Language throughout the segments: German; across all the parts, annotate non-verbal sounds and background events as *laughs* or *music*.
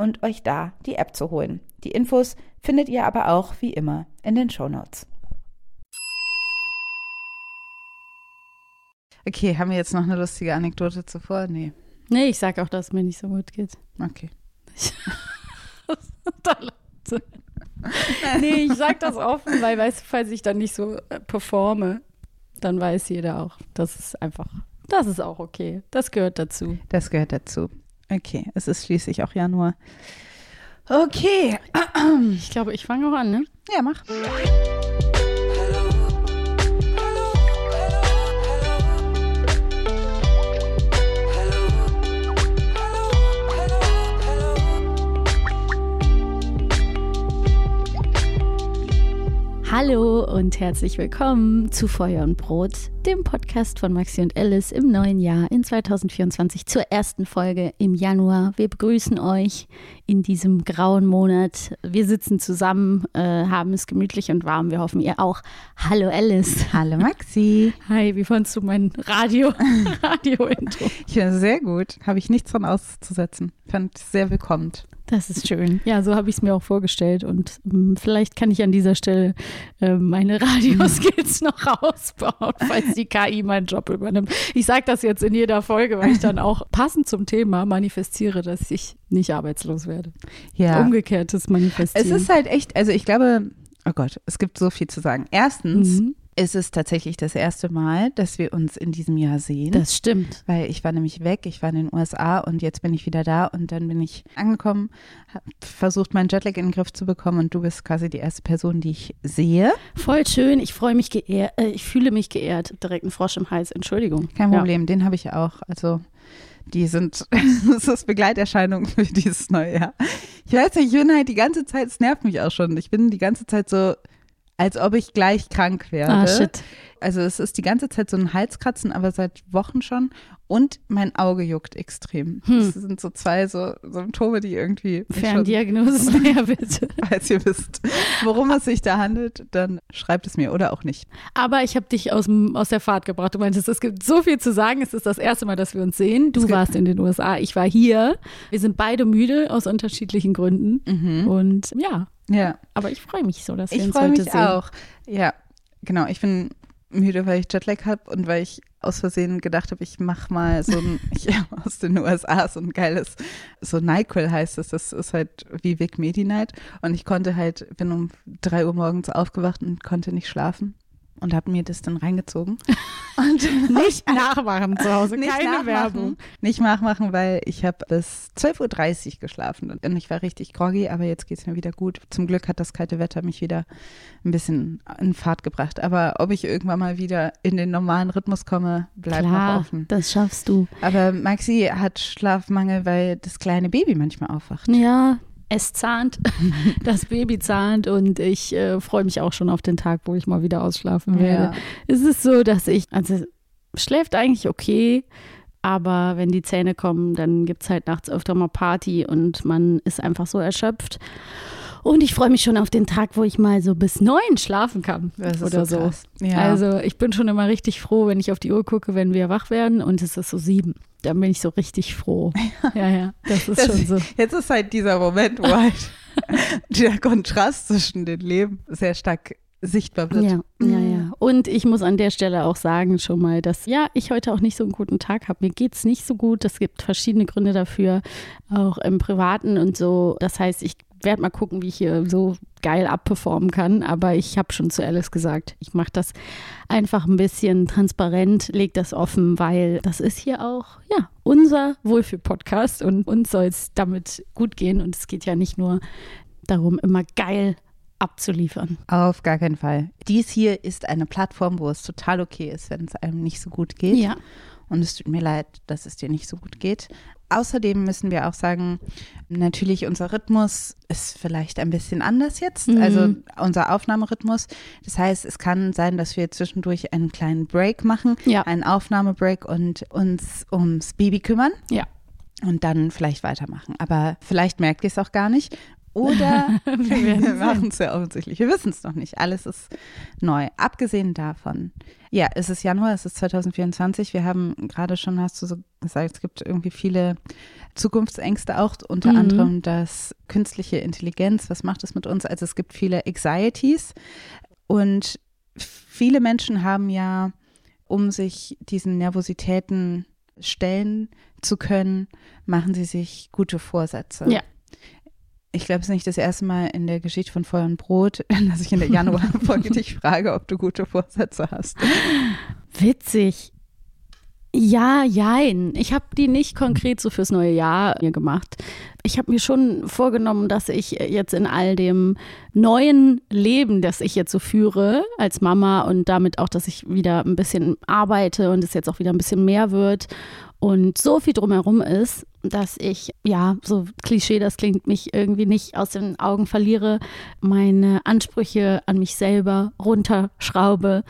und euch da die App zu holen. Die Infos findet ihr aber auch wie immer in den Show Notes. Okay, haben wir jetzt noch eine lustige Anekdote zuvor? Nee. Nee, ich sag auch, dass es mir nicht so gut geht. Okay. *laughs* nee, ich sag das offen, weil, weißt du, falls ich dann nicht so äh, performe, dann weiß jeder auch, das ist einfach, das ist auch okay. Das gehört dazu. Das gehört dazu. Okay, es ist schließlich auch Januar. Okay. *clears throat* Ich glaube, ich fange auch an, ne? Ja, mach. Hallo und herzlich willkommen zu Feuer und Brot, dem Podcast von Maxi und Alice im neuen Jahr in 2024 zur ersten Folge im Januar. Wir begrüßen euch in diesem grauen Monat. Wir sitzen zusammen, äh, haben es gemütlich und warm. Wir hoffen, ihr auch. Hallo Alice. Hallo Maxi. Hi, wie fandest du mein Radio, *laughs* Radio-Intro? Ich finde sehr gut. Habe ich nichts dran auszusetzen. Fand sehr willkommen. Das ist schön. Ja, so habe ich es mir auch vorgestellt. Und ähm, vielleicht kann ich an dieser Stelle äh, meine *laughs* Radioskills noch ausbauen, falls die KI meinen Job übernimmt. Ich sage das jetzt in jeder Folge, weil ich dann auch passend zum Thema manifestiere, dass ich nicht arbeitslos werde. Ja. Umgekehrtes Manifestieren. Es ist halt echt, also ich glaube, oh Gott, es gibt so viel zu sagen. Erstens, mhm ist es tatsächlich das erste Mal, dass wir uns in diesem Jahr sehen. Das stimmt. Weil ich war nämlich weg, ich war in den USA und jetzt bin ich wieder da und dann bin ich angekommen, habe versucht, meinen Jetlag in den Griff zu bekommen und du bist quasi die erste Person, die ich sehe. Voll schön, ich freue mich geehrt, äh, ich fühle mich geehrt. Direkt ein Frosch im Hals, Entschuldigung. Kein Problem, ja. den habe ich auch. Also die sind, *laughs* das ist Begleiterscheinung für dieses neue Jahr. Ich weiß nicht, ich bin halt die ganze Zeit, es nervt mich auch schon. Ich bin die ganze Zeit so, als ob ich gleich krank werde. Ah, shit. Also es ist die ganze Zeit so ein Halskratzen, aber seit Wochen schon. Und mein Auge juckt extrem. Hm. Das sind so zwei so Symptome, die irgendwie. Ferndiagnose, *laughs* ja bitte. Falls ihr wisst, worum es sich da handelt, dann schreibt es mir oder auch nicht. Aber ich habe dich aus, aus der Fahrt gebracht. Du meintest, es gibt so viel zu sagen. Es ist das erste Mal, dass wir uns sehen. Du warst in den USA, ich war hier. Wir sind beide müde aus unterschiedlichen Gründen. Mhm. Und ja, Ja, aber ich freue mich so, dass wir ich uns freue heute mich sehen. auch. Ja, genau. Ich bin müde, weil ich Jetlag habe und weil ich aus Versehen gedacht habe, ich mache mal so ein, *laughs* ich hab aus den USA so ein geiles, so NyQuil heißt es, das ist halt wie Vic Medi-Night und ich konnte halt, bin um drei Uhr morgens aufgewacht und konnte nicht schlafen und habe mir das dann reingezogen. *laughs* Und *laughs* Nicht *laughs* nachmachen zu Hause, nicht keine nachmachen. Werbung. Nicht nachmachen, weil ich habe bis 12.30 Uhr geschlafen und ich war richtig groggy, aber jetzt geht es mir wieder gut. Zum Glück hat das kalte Wetter mich wieder ein bisschen in Fahrt gebracht. Aber ob ich irgendwann mal wieder in den normalen Rhythmus komme, bleibt noch Klar, offen. das schaffst du. Aber Maxi hat Schlafmangel, weil das kleine Baby manchmal aufwacht. Ja, es zahnt, *laughs* das Baby zahnt und ich äh, freue mich auch schon auf den Tag, wo ich mal wieder ausschlafen werde. Ja. Es ist so, dass ich, also schläft eigentlich okay, aber wenn die Zähne kommen, dann gibt es halt nachts öfter mal Party und man ist einfach so erschöpft. Und ich freue mich schon auf den Tag, wo ich mal so bis neun schlafen kann Das ist oder so. so. Ja. Also ich bin schon immer richtig froh, wenn ich auf die Uhr gucke, wenn wir wach werden und es ist so sieben. Dann bin ich so richtig froh. *laughs* Ja, ja, das ist Das- schon so. Jetzt ist halt dieser Moment, wo halt *laughs* der Kontrast zwischen den Leben sehr stark sichtbar wird. Ja, ja, ja. Und ich muss an der Stelle auch sagen schon mal, dass ja, ich heute auch nicht so einen guten Tag habe. Mir geht es nicht so gut. Es gibt verschiedene Gründe dafür, auch im Privaten und so. Das heißt, ich werde mal gucken, wie ich hier so geil abperformen kann. Aber ich habe schon zu Alice gesagt, ich mache das einfach ein bisschen transparent, leg das offen, weil das ist hier auch, ja, unser Wohlfühl-Podcast und uns soll es damit gut gehen. Und es geht ja nicht nur darum, immer geil abzuliefern. Auf gar keinen Fall. Dies hier ist eine Plattform, wo es total okay ist, wenn es einem nicht so gut geht. Ja. Und es tut mir leid, dass es dir nicht so gut geht. Außerdem müssen wir auch sagen, natürlich unser Rhythmus ist vielleicht ein bisschen anders jetzt, Mhm. also unser Aufnahmerhythmus. Das heißt, es kann sein, dass wir zwischendurch einen kleinen Break machen, Ja. einen Aufnahmebreak und uns ums Baby kümmern Ja. und dann vielleicht weitermachen. Aber vielleicht merkt ihr es auch gar nicht. Oder *laughs* Wir machen es ja offensichtlich. Wir wissen es noch nicht. Alles ist neu. Abgesehen davon, ja, es ist Januar, es ist 2024. Wir haben gerade schon, hast du so gesagt, es gibt irgendwie viele Zukunftsängste auch, unter Mhm. anderem das künstliche Intelligenz. Was macht es mit uns? Also es gibt viele Anxieties und viele Menschen haben ja, um sich diesen Nervositäten stellen zu können, machen sie sich gute Vorsätze. Ja. Ich glaube, es ist nicht das erste Mal in der Geschichte von Feuer und Brot, *laughs* dass ich in der Januarfolge *laughs* dich frage, ob du gute Vorsätze hast. Witzig. Ja, jein. Ich habe die nicht konkret so fürs neue Jahr mir gemacht. Ich habe mir schon vorgenommen, dass ich jetzt in all dem neuen Leben, das ich jetzt so führe als Mama und damit auch, dass ich wieder ein bisschen arbeite und es jetzt auch wieder ein bisschen mehr wird und so viel drumherum ist, dass ich, ja, so Klischee, das klingt, mich irgendwie nicht aus den Augen verliere, meine Ansprüche an mich selber runterschraube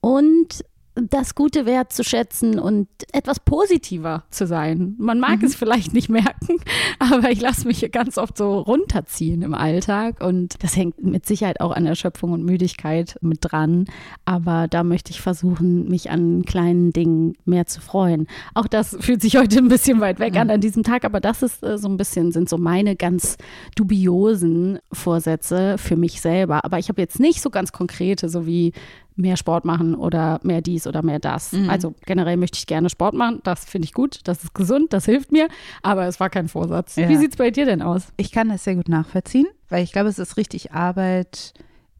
und das Gute Wert zu schätzen und etwas positiver zu sein. Man mag es vielleicht nicht merken, *laughs* aber ich lasse mich ganz oft so runterziehen im Alltag und das hängt mit Sicherheit auch an Erschöpfung und Müdigkeit mit dran. Aber da möchte ich versuchen, mich an kleinen Dingen mehr zu freuen. Auch das fühlt sich heute ein bisschen weit weg an an diesem Tag, aber das ist äh, so ein bisschen, sind so meine ganz dubiosen Vorsätze für mich selber. Aber ich habe jetzt nicht so ganz konkrete, so wie mehr Sport machen oder mehr dies oder mehr das. Mhm. Also generell möchte ich gerne Sport machen. Das finde ich gut, das ist gesund, das hilft mir. Aber es war kein Vorsatz. Ja. Wie sieht es bei dir denn aus? Ich kann das sehr gut nachvollziehen, weil ich glaube, es ist richtig Arbeit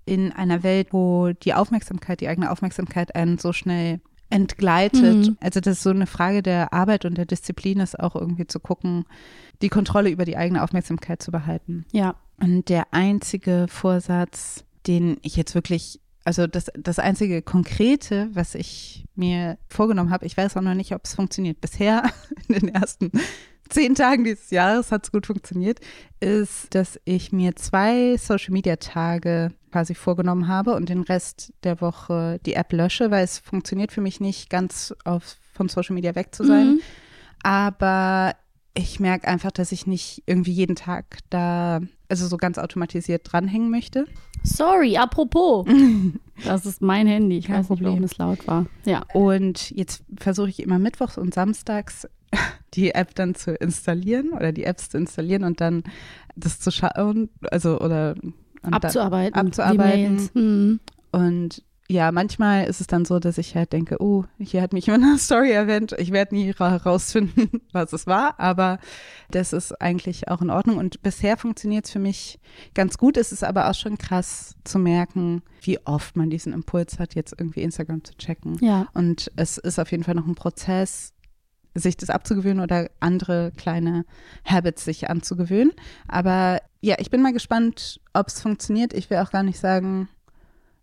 in einer Welt, wo die Aufmerksamkeit, die eigene Aufmerksamkeit einen so schnell entgleitet. Mhm. Also das ist so eine Frage der Arbeit und der Disziplin ist auch irgendwie zu gucken, die Kontrolle über die eigene Aufmerksamkeit zu behalten. Ja. Und der einzige Vorsatz, den ich jetzt wirklich, also das, das einzige Konkrete, was ich mir vorgenommen habe, ich weiß auch noch nicht, ob es funktioniert. Bisher *laughs* in den ersten zehn Tagen dieses Jahres hat es gut funktioniert, ist, dass ich mir zwei Social Media Tage quasi vorgenommen habe und den Rest der Woche die App lösche, weil es funktioniert für mich nicht ganz auf, von Social Media weg zu sein. Mhm. Aber ich merke einfach, dass ich nicht irgendwie jeden Tag da, also so ganz automatisiert dranhängen möchte. Sorry, apropos. *laughs* Das ist mein Handy. Ich Kein weiß nicht, warum Problem. es laut war. Ja. Und jetzt versuche ich immer mittwochs und samstags *laughs* die App dann zu installieren oder die Apps zu installieren und dann das zu schauen, also oder Abzuarbeiten. abzuarbeiten. Mhm. Und ja, manchmal ist es dann so, dass ich halt denke, oh, hier hat mich *laughs* jemand eine Story erwähnt. Ich werde nie herausfinden, *laughs* was es war, aber das ist eigentlich auch in Ordnung. Und bisher funktioniert es für mich ganz gut. Es ist aber auch schon krass zu merken, wie oft man diesen Impuls hat, jetzt irgendwie Instagram zu checken. Ja. Und es ist auf jeden Fall noch ein Prozess, sich das abzugewöhnen oder andere kleine Habits sich anzugewöhnen. Aber ja, ich bin mal gespannt, ob es funktioniert. Ich will auch gar nicht sagen,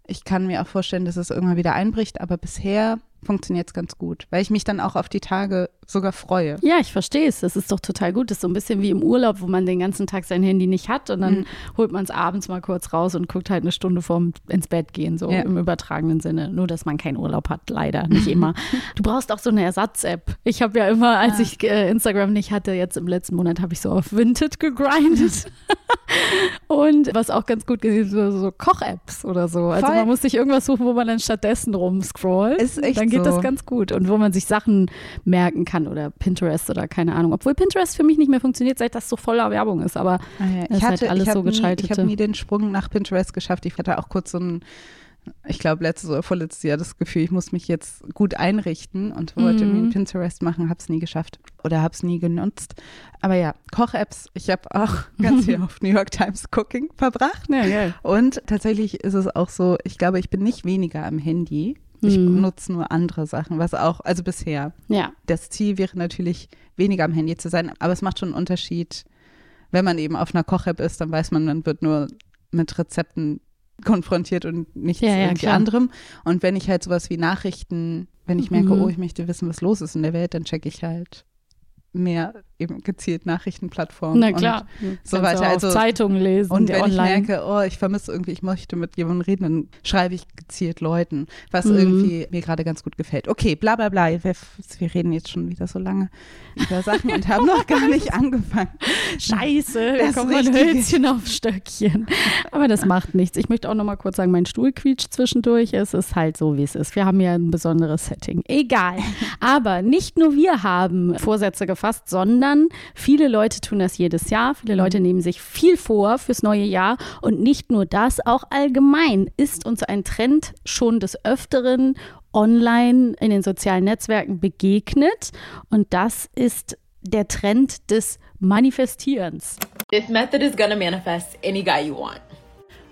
ich kann mir auch vorstellen, dass es irgendwann wieder einbricht, aber bisher funktioniert es ganz gut, weil ich mich dann auch auf die Tage sogar freue. Ja, ich verstehe es. Das ist doch total gut. Das ist so ein bisschen wie im Urlaub, wo man den ganzen Tag sein Handy nicht hat und dann Mhm. holt man es abends mal kurz raus und guckt halt eine Stunde vorm ins Bett gehen, so Ja. im übertragenen Sinne. Nur, dass man keinen Urlaub hat, leider. Nicht immer. *laughs* du brauchst auch so eine Ersatz-App. Ich habe ja immer, als Ah. ich äh, Instagram nicht hatte, jetzt im letzten Monat habe ich so auf Vinted gegrindet. *laughs* und was auch ganz gut gesehen ist, so, so Koch-Apps oder so. Also Voll. man muss sich irgendwas suchen, wo man dann stattdessen rumscrollt. Ist echt dann geht das ganz gut. Und wo man sich Sachen merken kann oder Pinterest oder keine Ahnung. Obwohl Pinterest für mich nicht mehr funktioniert, seit das so voller Werbung ist. Aber Ah ja, Das ist halt alles ich so nie, ich habe nie den Sprung nach Pinterest geschafft. Ich hatte auch kurz so ein, ich glaube letztes oder vorletztes Jahr das Gefühl, ich muss mich jetzt gut einrichten und wollte Mhm. mir einen Pinterest machen, habe es nie geschafft oder habe es nie genutzt. Aber ja, Koch-Apps, ich habe auch *laughs* ganz viel auf New York Times Cooking verbracht. ja, geil. Und tatsächlich ist es auch so, ich glaube, ich bin nicht weniger am Handy. Ich Mhm. nutze nur andere Sachen, was auch, also bisher. Ja, Das Ziel wäre natürlich, weniger am Handy zu sein, aber es macht schon einen Unterschied, wenn man eben auf einer Koch-App ist, dann weiß man, man wird nur mit Rezepten konfrontiert und nichts Ja, ja, irgendwie klar. anderem. Und wenn ich halt sowas wie Nachrichten, wenn ich merke, Mhm. oh, ich möchte wissen, was los ist in der Welt, dann checke ich halt mehr eben gezielt Nachrichtenplattformen. na und klar. so Kannst weiter. Also- Zeitungen lesen, und wenn ich online. merke, oh, ich vermisse irgendwie, ich möchte mit jemandem reden, dann schreibe ich gezielt Leuten, was Mhm. irgendwie mir gerade ganz gut gefällt. Okay, bla bla bla. Wir, wir reden jetzt schon wieder so lange über Sachen und haben noch gar nicht *laughs* angefangen. Scheiße, Das da kommt ein. Hölzchen auf Stöckchen. Aber das macht nichts. Ich möchte auch noch mal kurz sagen, mein Stuhl quietscht zwischendurch. Es ist halt so, wie es ist. Wir haben ja ein besonderes Setting. Egal. Aber nicht nur wir haben Vorsätze gefasst, sondern viele Leute tun das jedes Jahr. Viele Leute nehmen sich viel vor fürs neue Jahr. Und nicht nur das, auch allgemein ist uns ein Trend schon des Öfteren online in den sozialen Netzwerken begegnet. Und das ist der Trend des Manifestierens. This method is gonna manifest any guy you want.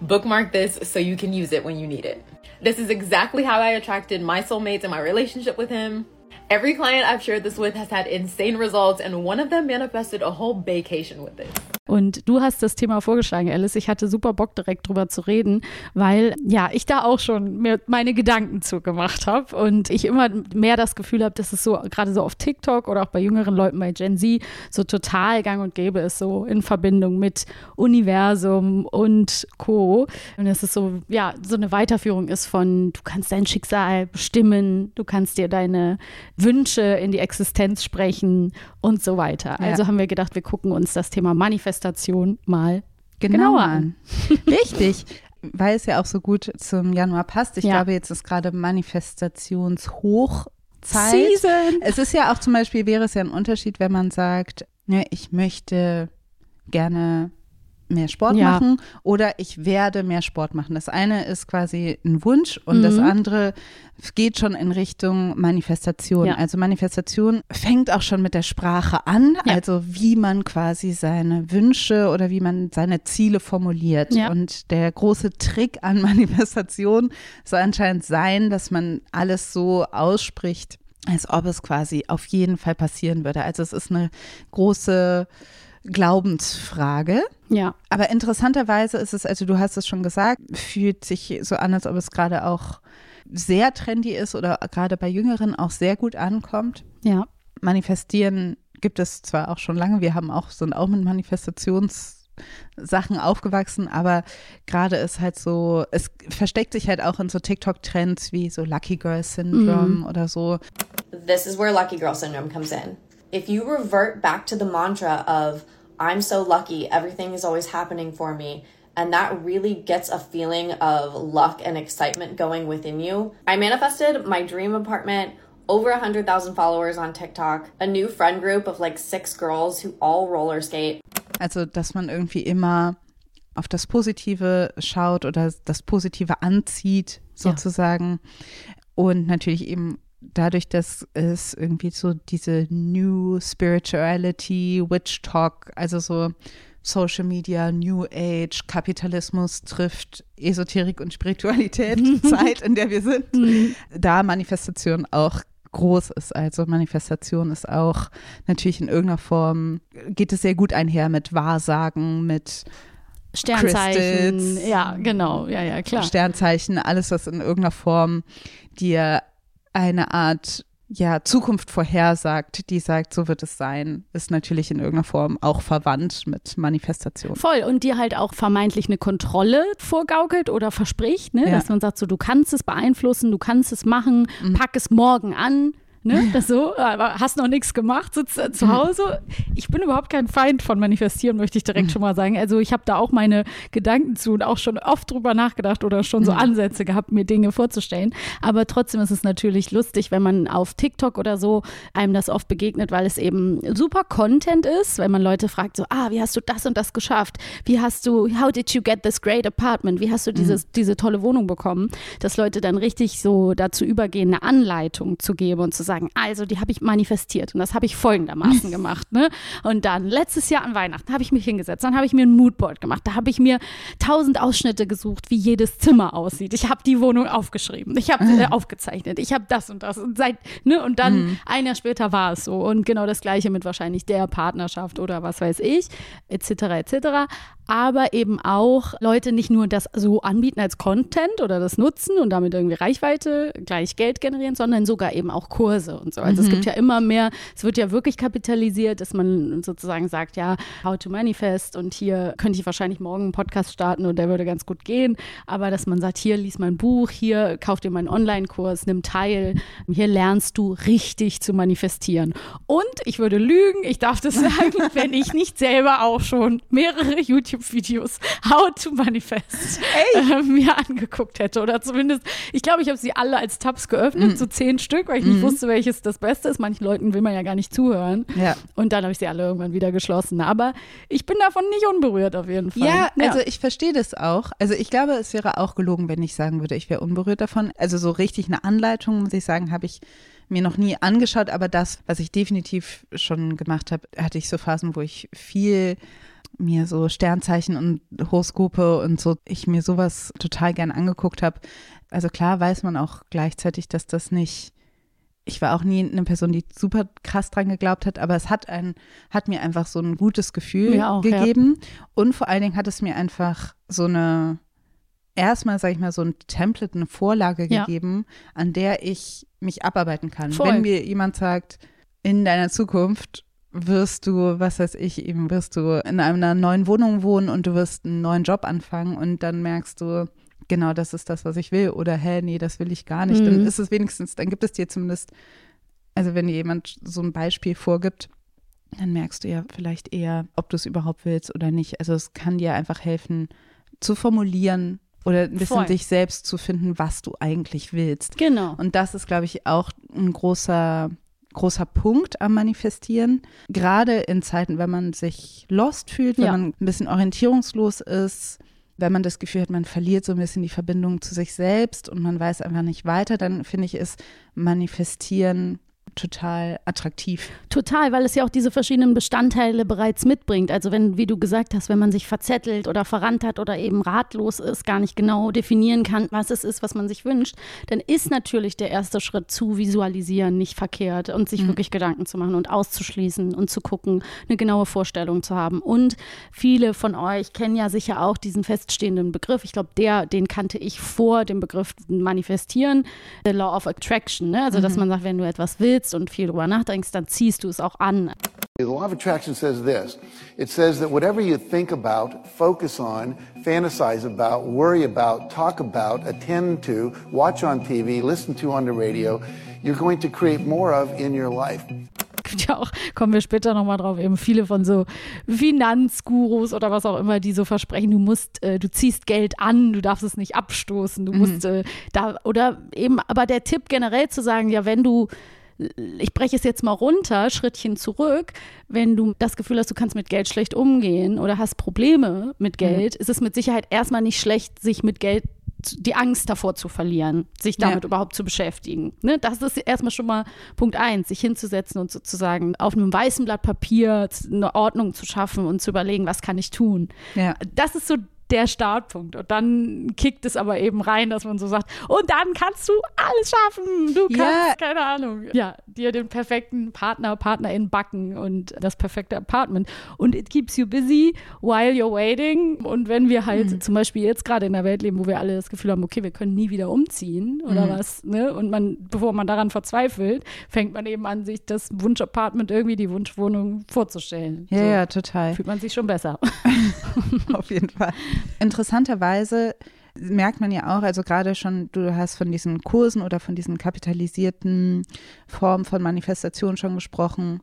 Bookmark this so you can use it when you need it. This is exactly how I attracted my soulmates in my relationship with him. Every client I've shared this with has had insane results, and one of them manifested a whole vacation with this. Und du hast das Thema vorgeschlagen, Alice. Ich hatte super Bock, direkt drüber zu reden, weil ja, ich da auch schon mir meine Gedanken zugemacht habe und ich immer mehr das Gefühl habe, dass es so gerade so auf TikTok oder auch bei jüngeren Leuten bei Gen Z so total gang und gäbe ist, so in Verbindung mit Universum und Co. Und dass es so, ja, so eine Weiterführung ist von, du kannst dein Schicksal bestimmen, du kannst dir deine Wünsche in die Existenz sprechen und so weiter. Ja. Also haben wir gedacht, wir gucken uns das Thema Manifestation mal Genauer Genauer an. *laughs* Richtig. Weil es ja auch so gut zum Januar passt. Ich Ja. glaube, jetzt ist gerade Manifestationshochzeit. Season. Es ist ja auch zum Beispiel, wäre es ja ein Unterschied, wenn man sagt, ne, ich möchte gerne mehr Sport Ja. machen oder ich werde mehr Sport machen. Das eine ist quasi ein Wunsch und das Mhm. andere geht schon in Richtung Manifestation. Ja. Also Manifestation fängt auch schon mit der Sprache an, Ja. also wie man quasi seine Wünsche oder wie man seine Ziele formuliert. Und der große Trick an *laughs* Manifestation soll anscheinend sein, dass man alles so ausspricht, als ob es quasi auf jeden Fall passieren würde. Also es ist eine große Glaubensfrage. Ja, Aber interessanterweise ist es, also du hast es schon gesagt, fühlt sich so an, als ob es gerade auch sehr trendy ist oder gerade bei Jüngeren auch sehr gut ankommt. ja, Manifestieren gibt es zwar auch schon lange, wir haben auch, sind auch mit Manifestationssachen aufgewachsen, aber gerade ist halt so, es versteckt sich halt auch in so TikTok-Trends wie so Lucky Girl Syndrome mm. oder so. This is where Lucky Girl Syndrome comes in. If you revert back to the mantra of I'm so lucky, everything is always happening for me, and that really gets a feeling of luck and excitement going within you. I manifested my dream apartment, over 100,000 followers on TikTok, a new friend group of like six girls who all roller skate. Also, dass man irgendwie immer auf das Positive schaut oder das Positive anzieht, sozusagen. Ja. Und natürlich eben dadurch, dass es irgendwie so diese New Spirituality, Witch Talk, also so Social Media, New Age, Kapitalismus trifft Esoterik und Spiritualität, *laughs* Zeit, in der wir sind, mhm. da Manifestation auch groß ist. Also Manifestation ist auch natürlich in irgendeiner Form, geht es sehr gut einher mit Wahrsagen, mit Sternzeichen, Crystals, ja, genau, ja, ja, klar. Sternzeichen, alles, was in irgendeiner Form dir eine Art ja, Zukunft vorhersagt, die sagt, so wird es sein, ist natürlich in irgendeiner Form auch verwandt mit Manifestation. Voll. Und dir halt auch vermeintlich eine Kontrolle vorgaukelt oder verspricht, ne? Ja. dass man sagt, so, du kannst es beeinflussen, du kannst es machen, mhm. pack es morgen an. Ne? Das so, aber hast noch nichts gemacht, sitzt äh, zu Hause. Ich bin überhaupt kein Feind von Manifestieren, möchte ich direkt schon mal sagen. Also ich habe da auch meine Gedanken zu und auch schon oft drüber nachgedacht oder schon so mhm. Ansätze gehabt, mir Dinge vorzustellen. Aber trotzdem ist es natürlich lustig, wenn man auf TikTok oder so einem das oft begegnet, weil es eben super Content ist, wenn man Leute fragt, so, ah, wie hast du das und das geschafft? Wie hast du, how did you get this great apartment? Wie hast du dieses, mhm. diese tolle Wohnung bekommen? Dass Leute dann richtig so dazu übergehen, eine Anleitung zu geben und zu sagen, sagen, also die habe ich manifestiert und das habe ich folgendermaßen *laughs* gemacht. Ne? Und dann letztes Jahr an Weihnachten habe ich mich hingesetzt, dann habe ich mir ein Moodboard gemacht, da habe ich mir tausend Ausschnitte gesucht, wie jedes Zimmer aussieht. Ich habe die Wohnung aufgeschrieben, ich habe äh, aufgezeichnet, ich habe das und das und seit ne und dann mhm. ein Jahr später war es so und genau das gleiche mit wahrscheinlich der Partnerschaft oder was weiß ich etc. etc aber eben auch Leute nicht nur das so anbieten als Content oder das nutzen und damit irgendwie Reichweite gleich Geld generieren, sondern sogar eben auch Kurse und so. Also mhm. es gibt ja immer mehr, es wird ja wirklich kapitalisiert, dass man sozusagen sagt, ja, how to manifest und hier könnte ich wahrscheinlich morgen einen Podcast starten und der würde ganz gut gehen, aber dass man sagt, hier lies mein Buch, hier kauf dir meinen Online-Kurs, nimm teil, hier lernst du richtig zu manifestieren. Und ich würde lügen, ich darf das sagen, *laughs* wenn ich nicht selber auch schon mehrere YouTube YouTube-Videos How to Manifest äh, mir angeguckt hätte. Oder zumindest, ich glaube, ich habe sie alle als Tabs geöffnet, mm. so zehn Stück, weil ich mm. nicht wusste, welches das Beste ist. Manchen Leuten will man ja gar nicht zuhören. Ja. Und dann habe ich sie alle irgendwann wieder geschlossen. Aber ich bin davon nicht unberührt auf jeden Fall. Ja, ja. also ich verstehe das auch. Also ich glaube, es wäre auch gelogen, wenn ich sagen würde, ich wäre unberührt davon. Also so richtig eine Anleitung, muss ich sagen, habe ich mir noch nie angeschaut, aber das, was ich definitiv schon gemacht habe, hatte ich so Phasen, wo ich viel mir so Sternzeichen und Horoskope und so, ich mir sowas total gern angeguckt habe. Also klar weiß man auch gleichzeitig, dass das nicht, ich war auch nie eine Person, die super krass dran geglaubt hat, aber es hat ein, hat mir einfach so ein gutes Gefühl auch, gegeben. Ja. Und vor allen Dingen hat es mir einfach so eine, erstmal, sage ich mal, so ein Template, eine Vorlage ja. gegeben, an der ich mich abarbeiten kann. Voll. Wenn mir jemand sagt, in deiner Zukunft wirst du, was weiß ich, eben wirst du in einer neuen Wohnung wohnen und du wirst einen neuen Job anfangen und dann merkst du, genau das ist das, was ich will oder hä, nee, das will ich gar nicht. Mhm. Dann ist es wenigstens, dann gibt es dir zumindest, also wenn dir jemand so ein Beispiel vorgibt, dann merkst du ja vielleicht eher, ob du es überhaupt willst oder nicht. Also es kann dir einfach helfen zu formulieren, oder ein bisschen Voll. dich selbst zu finden, was du eigentlich willst. Genau. Und das ist, glaube ich, auch ein großer großer Punkt am Manifestieren. Gerade in Zeiten, wenn man sich lost fühlt, wenn ja. man ein bisschen orientierungslos ist, wenn man das Gefühl hat, man verliert so ein bisschen die Verbindung zu sich selbst und man weiß einfach nicht weiter, dann finde ich, ist Manifestieren total attraktiv. Total, weil es ja auch diese verschiedenen Bestandteile bereits mitbringt. Also wenn, wie du gesagt hast, wenn man sich verzettelt oder verrannt hat oder eben ratlos ist, gar nicht genau definieren kann, was es ist, was man sich wünscht, dann ist natürlich der erste Schritt zu visualisieren nicht verkehrt und sich mhm. wirklich Gedanken zu machen und auszuschließen und zu gucken, eine genaue Vorstellung zu haben. Und viele von euch kennen ja sicher auch diesen feststehenden Begriff. Ich glaube, der, den kannte ich vor dem Begriff manifestieren, the law of attraction. Ne? Also, mhm. dass man sagt, wenn du etwas willst, und viel drüber nachdenkst, dann ziehst du es auch an. The law of attraction says this it says that whatever you think about, focus on, fantasize about, worry about, talk about, attend to, watch on TV, listen to on the radio, you're going to create more of in your life. gibt ja auch, kommen wir später nochmal drauf, eben viele von so Finanzgurus oder was auch immer, die so versprechen, du musst, äh, du ziehst Geld an, du darfst es nicht abstoßen, du musst äh, da, oder eben, aber der Tipp generell zu sagen, ja, wenn du ich breche es jetzt mal runter, Schrittchen zurück. Wenn du das Gefühl hast, du kannst mit Geld schlecht umgehen oder hast Probleme mit Geld, ist es mit Sicherheit erstmal nicht schlecht, sich mit Geld die Angst davor zu verlieren, sich damit Ja. überhaupt zu beschäftigen. Ne? Das ist erstmal schon mal Punkt eins, sich hinzusetzen und sozusagen auf einem weißen Blatt Papier eine Ordnung zu schaffen und zu überlegen, was kann ich tun. Ja. Das ist so der Startpunkt. Und dann kickt es aber eben rein, dass man so sagt, und dann kannst du alles schaffen. Du kannst, Ja. keine Ahnung, ja, dir den perfekten Partner, Partnerin backen und das perfekte Apartment. Und it keeps you busy while you're waiting. Und wenn wir halt zum Beispiel jetzt gerade in der Welt leben, wo wir alle das Gefühl haben, okay, wir können nie wieder umziehen oder was, ne? Und man, bevor man daran verzweifelt, fängt man eben an, sich das Wunschapartment irgendwie die Wunschwohnung vorzustellen. Ja, so. ja, total. Fühlt man sich schon besser. *laughs* Auf jeden Fall. Interessanterweise merkt man ja auch, also gerade schon, du hast von diesen Kursen oder von diesen kapitalisierten Formen von Manifestation schon gesprochen.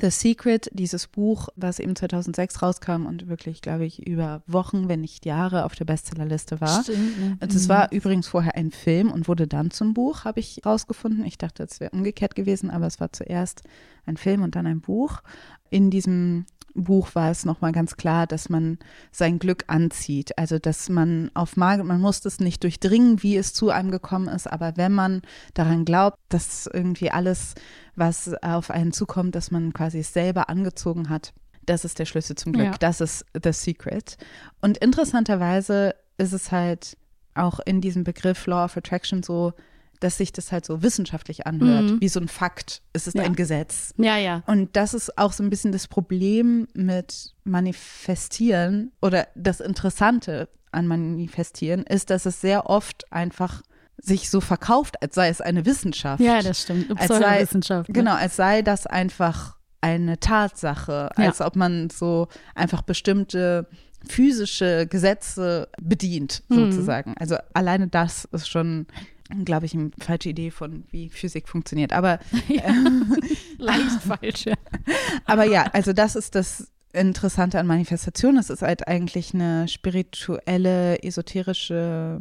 The Secret, dieses Buch, was eben 2006 rauskam und wirklich, glaube ich, über Wochen, wenn nicht Jahre auf der Bestsellerliste war. Stimmt, ne? Also es war übrigens vorher ein Film und wurde dann zum Buch, habe ich rausgefunden. Ich dachte, es wäre umgekehrt gewesen, aber es war zuerst ein Film und dann ein Buch. In diesem Buch war es nochmal ganz klar, dass man sein Glück anzieht. Also dass man auf Magie, man muss das nicht durchdringen, wie es zu einem gekommen ist, aber wenn man daran glaubt, dass irgendwie alles, was auf einen zukommt, dass man quasi es selber angezogen hat, das ist der Schlüssel zum Glück. Ja. Das ist the secret. Und interessanterweise ist es halt auch in diesem Begriff Law of Attraction so, dass sich das halt so wissenschaftlich anhört, wie so ein Fakt. Es ist Ja. ein Gesetz. Ja, ja. Und das ist auch so ein bisschen das Problem mit Manifestieren oder das Interessante an Manifestieren ist, dass es sehr oft einfach sich so verkauft, als sei es eine Wissenschaft. Ja, das stimmt. Als sei- Pseudowissenschaft. ne? Genau, als sei das einfach eine Tatsache, Ja. als ob man so einfach bestimmte physische Gesetze bedient, Mhm. sozusagen. Also alleine das ist schon, glaube ich, eine falsche Idee von, wie Physik funktioniert. Aber *laughs* Leicht falsch, ja. *laughs* Aber ja, also das ist das Interessante an Manifestation. Es ist halt eigentlich eine spirituelle, esoterische,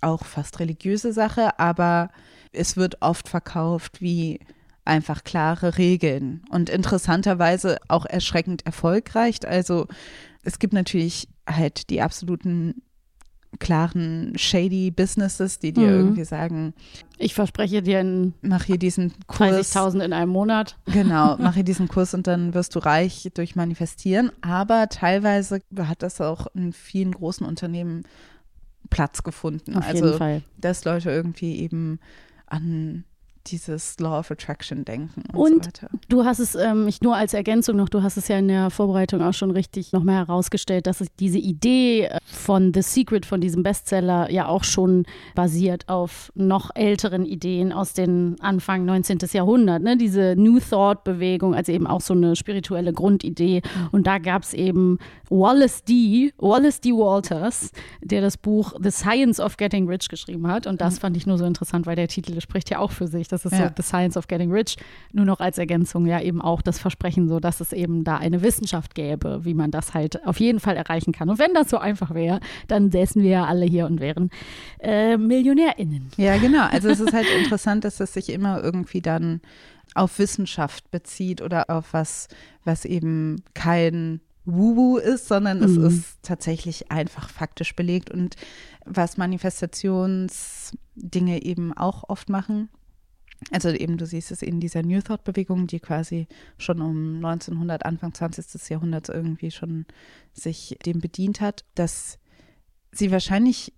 auch fast religiöse Sache, aber es wird oft verkauft wie einfach klare Regeln und interessanterweise auch erschreckend erfolgreich. Also es gibt natürlich halt die absoluten klaren shady Businesses, die dir Mhm. irgendwie sagen, Ich verspreche dir in mach hier diesen Kurs. 30.000 in einem Monat. Genau, *laughs* mache diesen Kurs und dann wirst du reich durch Manifestieren. Aber teilweise hat das auch in vielen großen Unternehmen Platz gefunden. Auf also, jeden Fall. dass Leute irgendwie eben an dieses Law of Attraction denken und, Und so weiter. Du hast es, ähm, ich nur als Ergänzung noch, du hast es ja in der Vorbereitung auch schon richtig nochmal herausgestellt, dass es diese Idee äh, von The Secret, von diesem Bestseller, ja auch schon basiert auf noch älteren Ideen aus den Anfang 19. Jahrhundert. Ne? Diese New Thought-Bewegung, also eben auch so eine spirituelle Grundidee. Und da gab es eben Wallace D., Wallace D. Walters, der das Buch The Science of Getting Rich geschrieben hat. Und das fand ich nur so interessant, weil der Titel spricht ja auch für sich. Das ist Ja. so The Science of Getting Rich. Nur noch als Ergänzung ja eben auch das Versprechen, so dass es eben da eine Wissenschaft gäbe, wie man das halt auf jeden Fall erreichen kann. Und wenn das so einfach wäre, dann säßen wir ja alle hier und wären äh, MillionärInnen. Ja, genau. Also es ist halt interessant, dass es sich immer irgendwie dann auf Wissenschaft bezieht oder auf was, was eben kein Wuhu ist, sondern es Mhm. ist tatsächlich einfach faktisch belegt. Und was Manifestationsdinge eben auch oft machen, also eben, du siehst es in dieser New Thought-Bewegung, die quasi schon um 1900, Anfang 20. Jahrhunderts irgendwie schon sich dem bedient hat, dass sie wahrscheinlich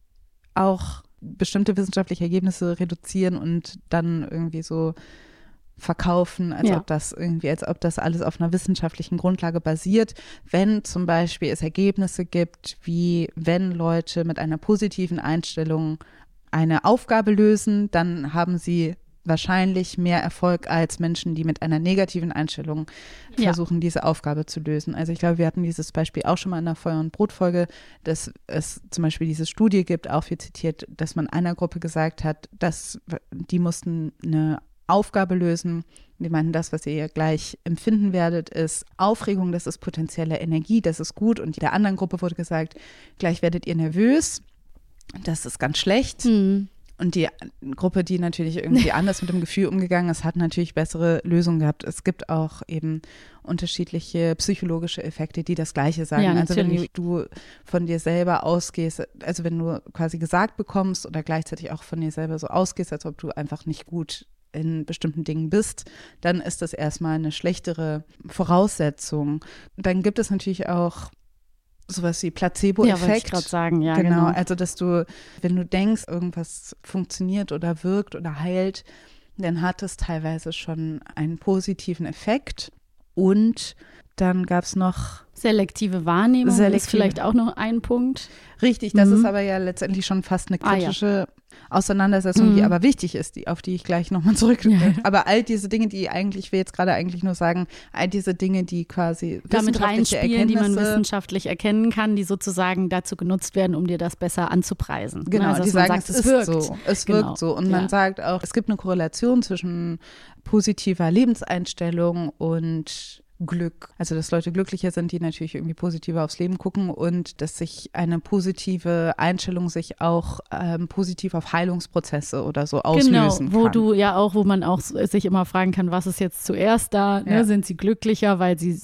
auch bestimmte wissenschaftliche Ergebnisse reduzieren und dann irgendwie so verkaufen, als Ja. ob das irgendwie, als ob das alles auf einer wissenschaftlichen Grundlage basiert. Wenn zum Beispiel es Ergebnisse gibt, wie wenn Leute mit einer positiven Einstellung eine Aufgabe lösen, dann haben sie wahrscheinlich mehr Erfolg als Menschen, die mit einer negativen Einstellung Ja. versuchen, diese Aufgabe zu lösen. Also ich glaube, wir hatten dieses Beispiel auch schon mal in der Feuer- und Brotfolge, dass es zum Beispiel diese Studie gibt, auch viel zitiert, dass man einer Gruppe gesagt hat, dass die mussten eine Aufgabe lösen. Die meinten, das, was ihr gleich empfinden werdet, ist Aufregung, das ist potenzielle Energie, das ist gut. Und der anderen Gruppe wurde gesagt, gleich werdet ihr nervös, das ist ganz schlecht. Hm. Und die Gruppe, die natürlich irgendwie *laughs* anders mit dem Gefühl umgegangen ist, hat natürlich bessere Lösungen gehabt. Es gibt auch eben unterschiedliche psychologische Effekte, die das Gleiche sagen. Ja, also wenn du von dir selber ausgehst, also wenn du quasi gesagt bekommst oder gleichzeitig auch von dir selber so ausgehst, als ob du einfach nicht gut in bestimmten Dingen bist, dann ist das erstmal eine schlechtere Voraussetzung. Dann gibt es natürlich auch sowas wie Ja, wollte ich Placebo-Effekt. gerade sagen, ja, genau, genau. also dass du, wenn du denkst, irgendwas funktioniert oder wirkt oder heilt, dann hat es teilweise schon einen positiven Effekt. Und dann gab es noch, Selektive Wahrnehmung ist Selektive- vielleicht auch noch ein Punkt. richtig, das Mhm. ist aber ja letztendlich schon fast eine Ah, ja. Auseinandersetzung, die Mhm. aber wichtig ist, die, auf die ich gleich nochmal *laughs* zurück. Ja. Aber all diese Dinge, die eigentlich, ich will jetzt gerade eigentlich nur sagen, all diese Dinge, die quasi Damit reinspielen, die man wissenschaftlich erkennen kann, die sozusagen dazu genutzt werden, um dir das besser anzupreisen. Genau, also, die sagen, sagt, es, es wirkt. so, es Genau. wirkt so. Und Ja. man sagt auch, es gibt eine Korrelation zwischen positiver Lebenseinstellung und Glück. Also, dass Leute glücklicher sind, die natürlich irgendwie positiver aufs Leben gucken und dass sich eine positive Einstellung sich auch ähm, positiv auf Heilungsprozesse oder so auslösen Genau, wo kann. du ja auch, wo man auch sich immer fragen kann, was ist jetzt zuerst da? Ne? Ja. Sind sie glücklicher, weil sie,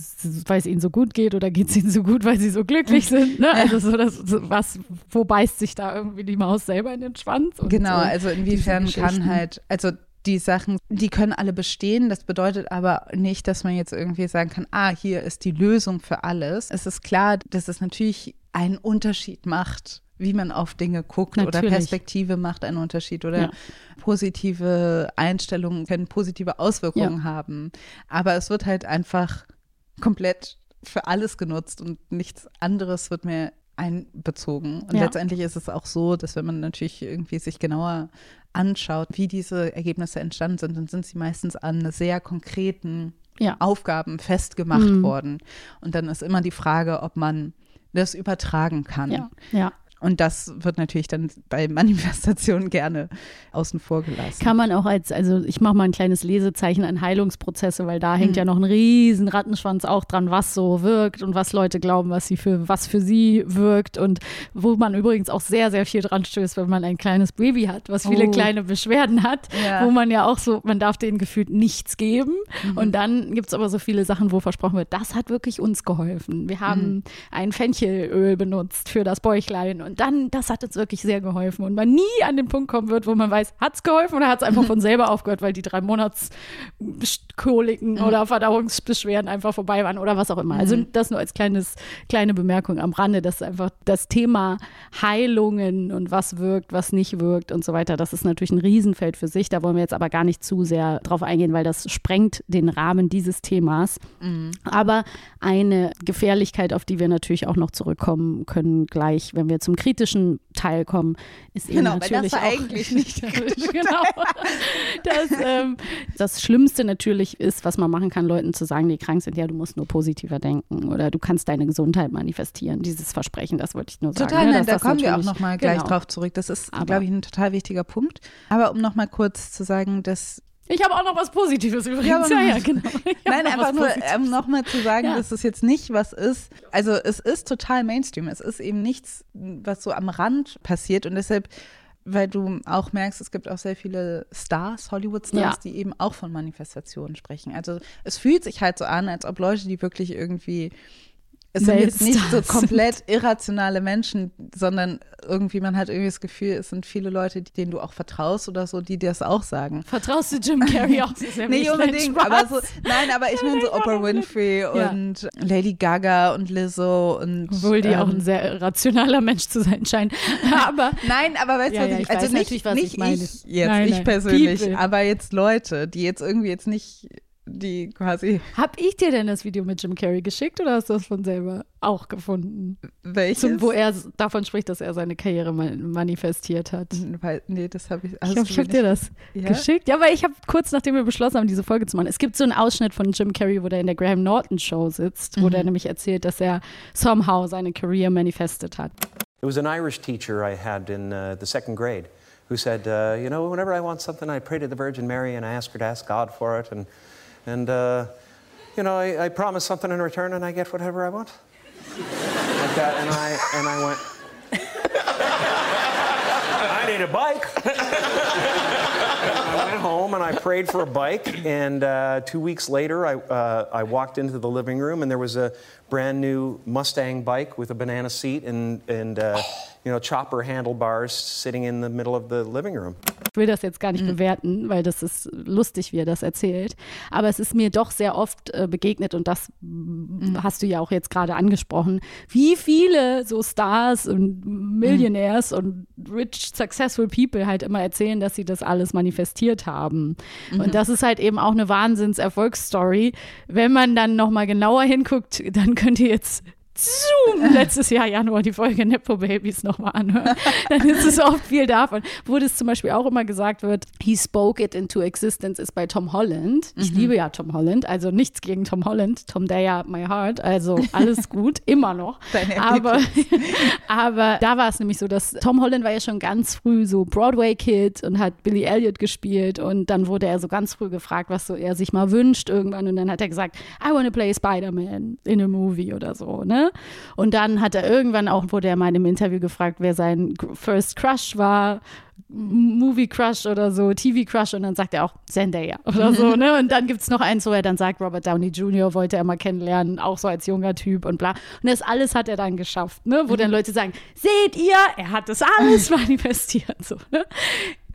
weil es ihnen so gut geht, oder geht es ihnen so gut, weil sie so glücklich sind? Ne? *laughs* Also so das, so was, wo beißt sich da irgendwie die Maus selber in den Schwanz? Und Genau, so. also inwiefern kann halt, also die Sachen, die können alle bestehen. Das bedeutet aber nicht, dass man jetzt irgendwie sagen kann, ah, hier ist die Lösung für alles. Es ist klar, dass es natürlich einen Unterschied macht, wie man auf Dinge guckt oder Natürlich. Perspektive macht einen Unterschied oder Ja. positive Einstellungen können positive Auswirkungen haben. Aber es wird halt einfach komplett für alles genutzt und nichts anderes wird mehr einbezogen. Und Ja. letztendlich ist es auch so, dass wenn man natürlich irgendwie sich genauer anschaut, wie diese Ergebnisse entstanden sind, dann sind sie meistens an sehr konkreten Ja. Aufgaben festgemacht Mhm. worden. Und dann ist immer die Frage, ob man das übertragen kann. Ja, ja. Und das wird natürlich dann bei Manifestationen gerne außen vor gelassen. Kann man auch als, also ich mache mal ein kleines Lesezeichen an Heilungsprozesse, weil da Mhm. hängt ja noch ein riesen Rattenschwanz auch dran, was so wirkt und was Leute glauben, was sie für, was für sie wirkt und wo man übrigens auch sehr, sehr viel dran stößt, wenn man ein kleines Baby hat, was viele Oh. kleine Beschwerden hat, Ja. wo man ja auch so, man darf denen gefühlt nichts geben Mhm. und dann gibt es aber so viele Sachen, wo versprochen wird, das hat wirklich uns geholfen. Wir haben Mhm. ein Fenchelöl benutzt für das Bäuchlein und dann, das hat uns wirklich sehr geholfen und man nie an den Punkt kommen wird, wo man weiß, hat es geholfen oder hat es einfach *laughs* von selber aufgehört, weil die drei Monatskoliken oder Verdauungsbeschwerden einfach vorbei waren oder was auch immer. Also das nur als kleines, kleine Bemerkung am Rande, dass einfach das Thema Heilungen und was wirkt, was nicht wirkt und so weiter, das ist natürlich ein Riesenfeld für sich. Da wollen wir jetzt aber gar nicht zu sehr drauf eingehen, weil das sprengt den Rahmen dieses Themas. Aber eine Gefährlichkeit, auf die wir natürlich auch noch zurückkommen können, gleich, wenn wir zum kritischen Teil kommen, ist eben Genau, weil das natürlich war eigentlich nicht *laughs* genau. Das, ähm, das Schlimmste natürlich ist, was man machen kann, Leuten zu sagen, die krank sind, ja, du musst nur positiver denken oder du kannst deine Gesundheit manifestieren. Dieses Versprechen, das wollte ich nur sagen. Total, ne, nein, da das kommen wir auch natürlich- noch mal gleich genau. drauf zurück. Das ist, glaube ich, ein total wichtiger Punkt. Aber um noch mal kurz zu sagen, dass Ich habe auch noch was Positives übrigens. Ja, Ja, ja, genau. *laughs* Nein, einfach nur, um nochmal zu sagen, Ja. dass es jetzt nicht was ist. Also es ist total Mainstream. Es ist eben nichts, was so am Rand passiert. Und deshalb, weil du auch merkst, es gibt auch sehr viele Stars, Hollywood-Stars, Ja. die eben auch von Manifestationen sprechen. Also es fühlt sich halt so an, als ob Leute, die wirklich irgendwie es sind jetzt nicht so komplett irrationale Menschen, sondern irgendwie, man hat irgendwie das Gefühl, es sind viele Leute, denen du auch vertraust oder so, die dir das auch sagen. Vertraust du Jim Carrey *laughs* auch sehr? Nein, unbedingt, aber so, nein, aber ich meine so Oprah Winfrey Ja. und Lady Gaga und Lizzo und Obwohl die auch ähm, ein sehr rationaler Mensch zu sein scheint. *laughs* Aber Nein, aber weißt du, Ja, was ja, ich, ich also nicht, was nicht ich ich jetzt, Nein, ich nein. persönlich, People. aber jetzt Leute, die jetzt irgendwie jetzt nicht die quasi. Hab ich dir denn das Video mit Jim Carrey geschickt oder hast du das von selber auch gefunden? Welches? Zum, wo er davon spricht, dass er seine Karriere manifestiert hat. Weil, nee, das habe ich. Ich glaube, ich habe dir das ja? geschickt. Ja, weil ich habe kurz nachdem wir beschlossen haben, diese Folge zu machen. Es gibt so einen Ausschnitt von Jim Carrey, wo der in der Graham Norton Show sitzt, mhm. wo der nämlich erzählt, dass er somehow seine Career manifested hat. It was an Irish teacher I had in uh, the second grade who said, uh, you know, whenever I want something, I pray to the Virgin Mary and I ask her to ask God for it. And, and uh, you know, I, I, promise something in return and I get whatever I want. like that. And I, and I went, I need a bike. I went home and I prayed for a bike. And uh, two weeks later, I, uh, I walked into the living room and there was a brand new Mustang bike with a banana seat and, and uh, you know, chopper handlebars sitting in the middle of the living room. Ich will das jetzt gar nicht mhm. bewerten, weil das ist lustig, wie er das erzählt. Aber es ist mir doch sehr oft äh, begegnet und das mhm. hast du ja auch jetzt gerade angesprochen, wie viele so Stars und Millionaires mhm. und rich, successful people halt immer erzählen, dass sie das alles manifestiert haben. Und mhm. das ist halt eben auch eine Wahnsinns-Erfolgsstory. Wenn man dann nochmal genauer hinguckt, dann könnt ihr jetzt Zoom, *laughs* letztes Jahr Januar die Folge Nepo Babies nochmal anhören, dann ist es oft viel davon. Wo das zum Beispiel auch immer gesagt wird, he spoke it into existence, ist bei Tom Holland. Ich mhm. liebe ja Tom Holland, also nichts gegen Tom Holland. Tom Daya, my heart, also alles gut, *laughs* immer noch. aber, *laughs* aber da war es nämlich so, dass Tom Holland war ja schon ganz früh so Broadway-Kid und hat Billy Elliot gespielt und dann wurde er so ganz früh gefragt, was so er sich mal wünscht irgendwann und dann hat er gesagt, I want to play Spider-Man in a movie oder so, ne? Und dann hat er irgendwann auch, wurde er mal in einem Interview gefragt, wer sein First Crush war. Movie Crush oder so, TV Crush und dann sagt er auch Zendaya *laughs* oder so, ne? Und dann gibt es noch eins, wo er dann sagt, Robert Downey Jr. wollte er mal kennenlernen, auch so als junger Typ und bla. Und das alles hat er dann geschafft, ne? Wo mhm. dann Leute sagen, seht ihr, er hat das alles *clears throat* manifestiert, so, ne?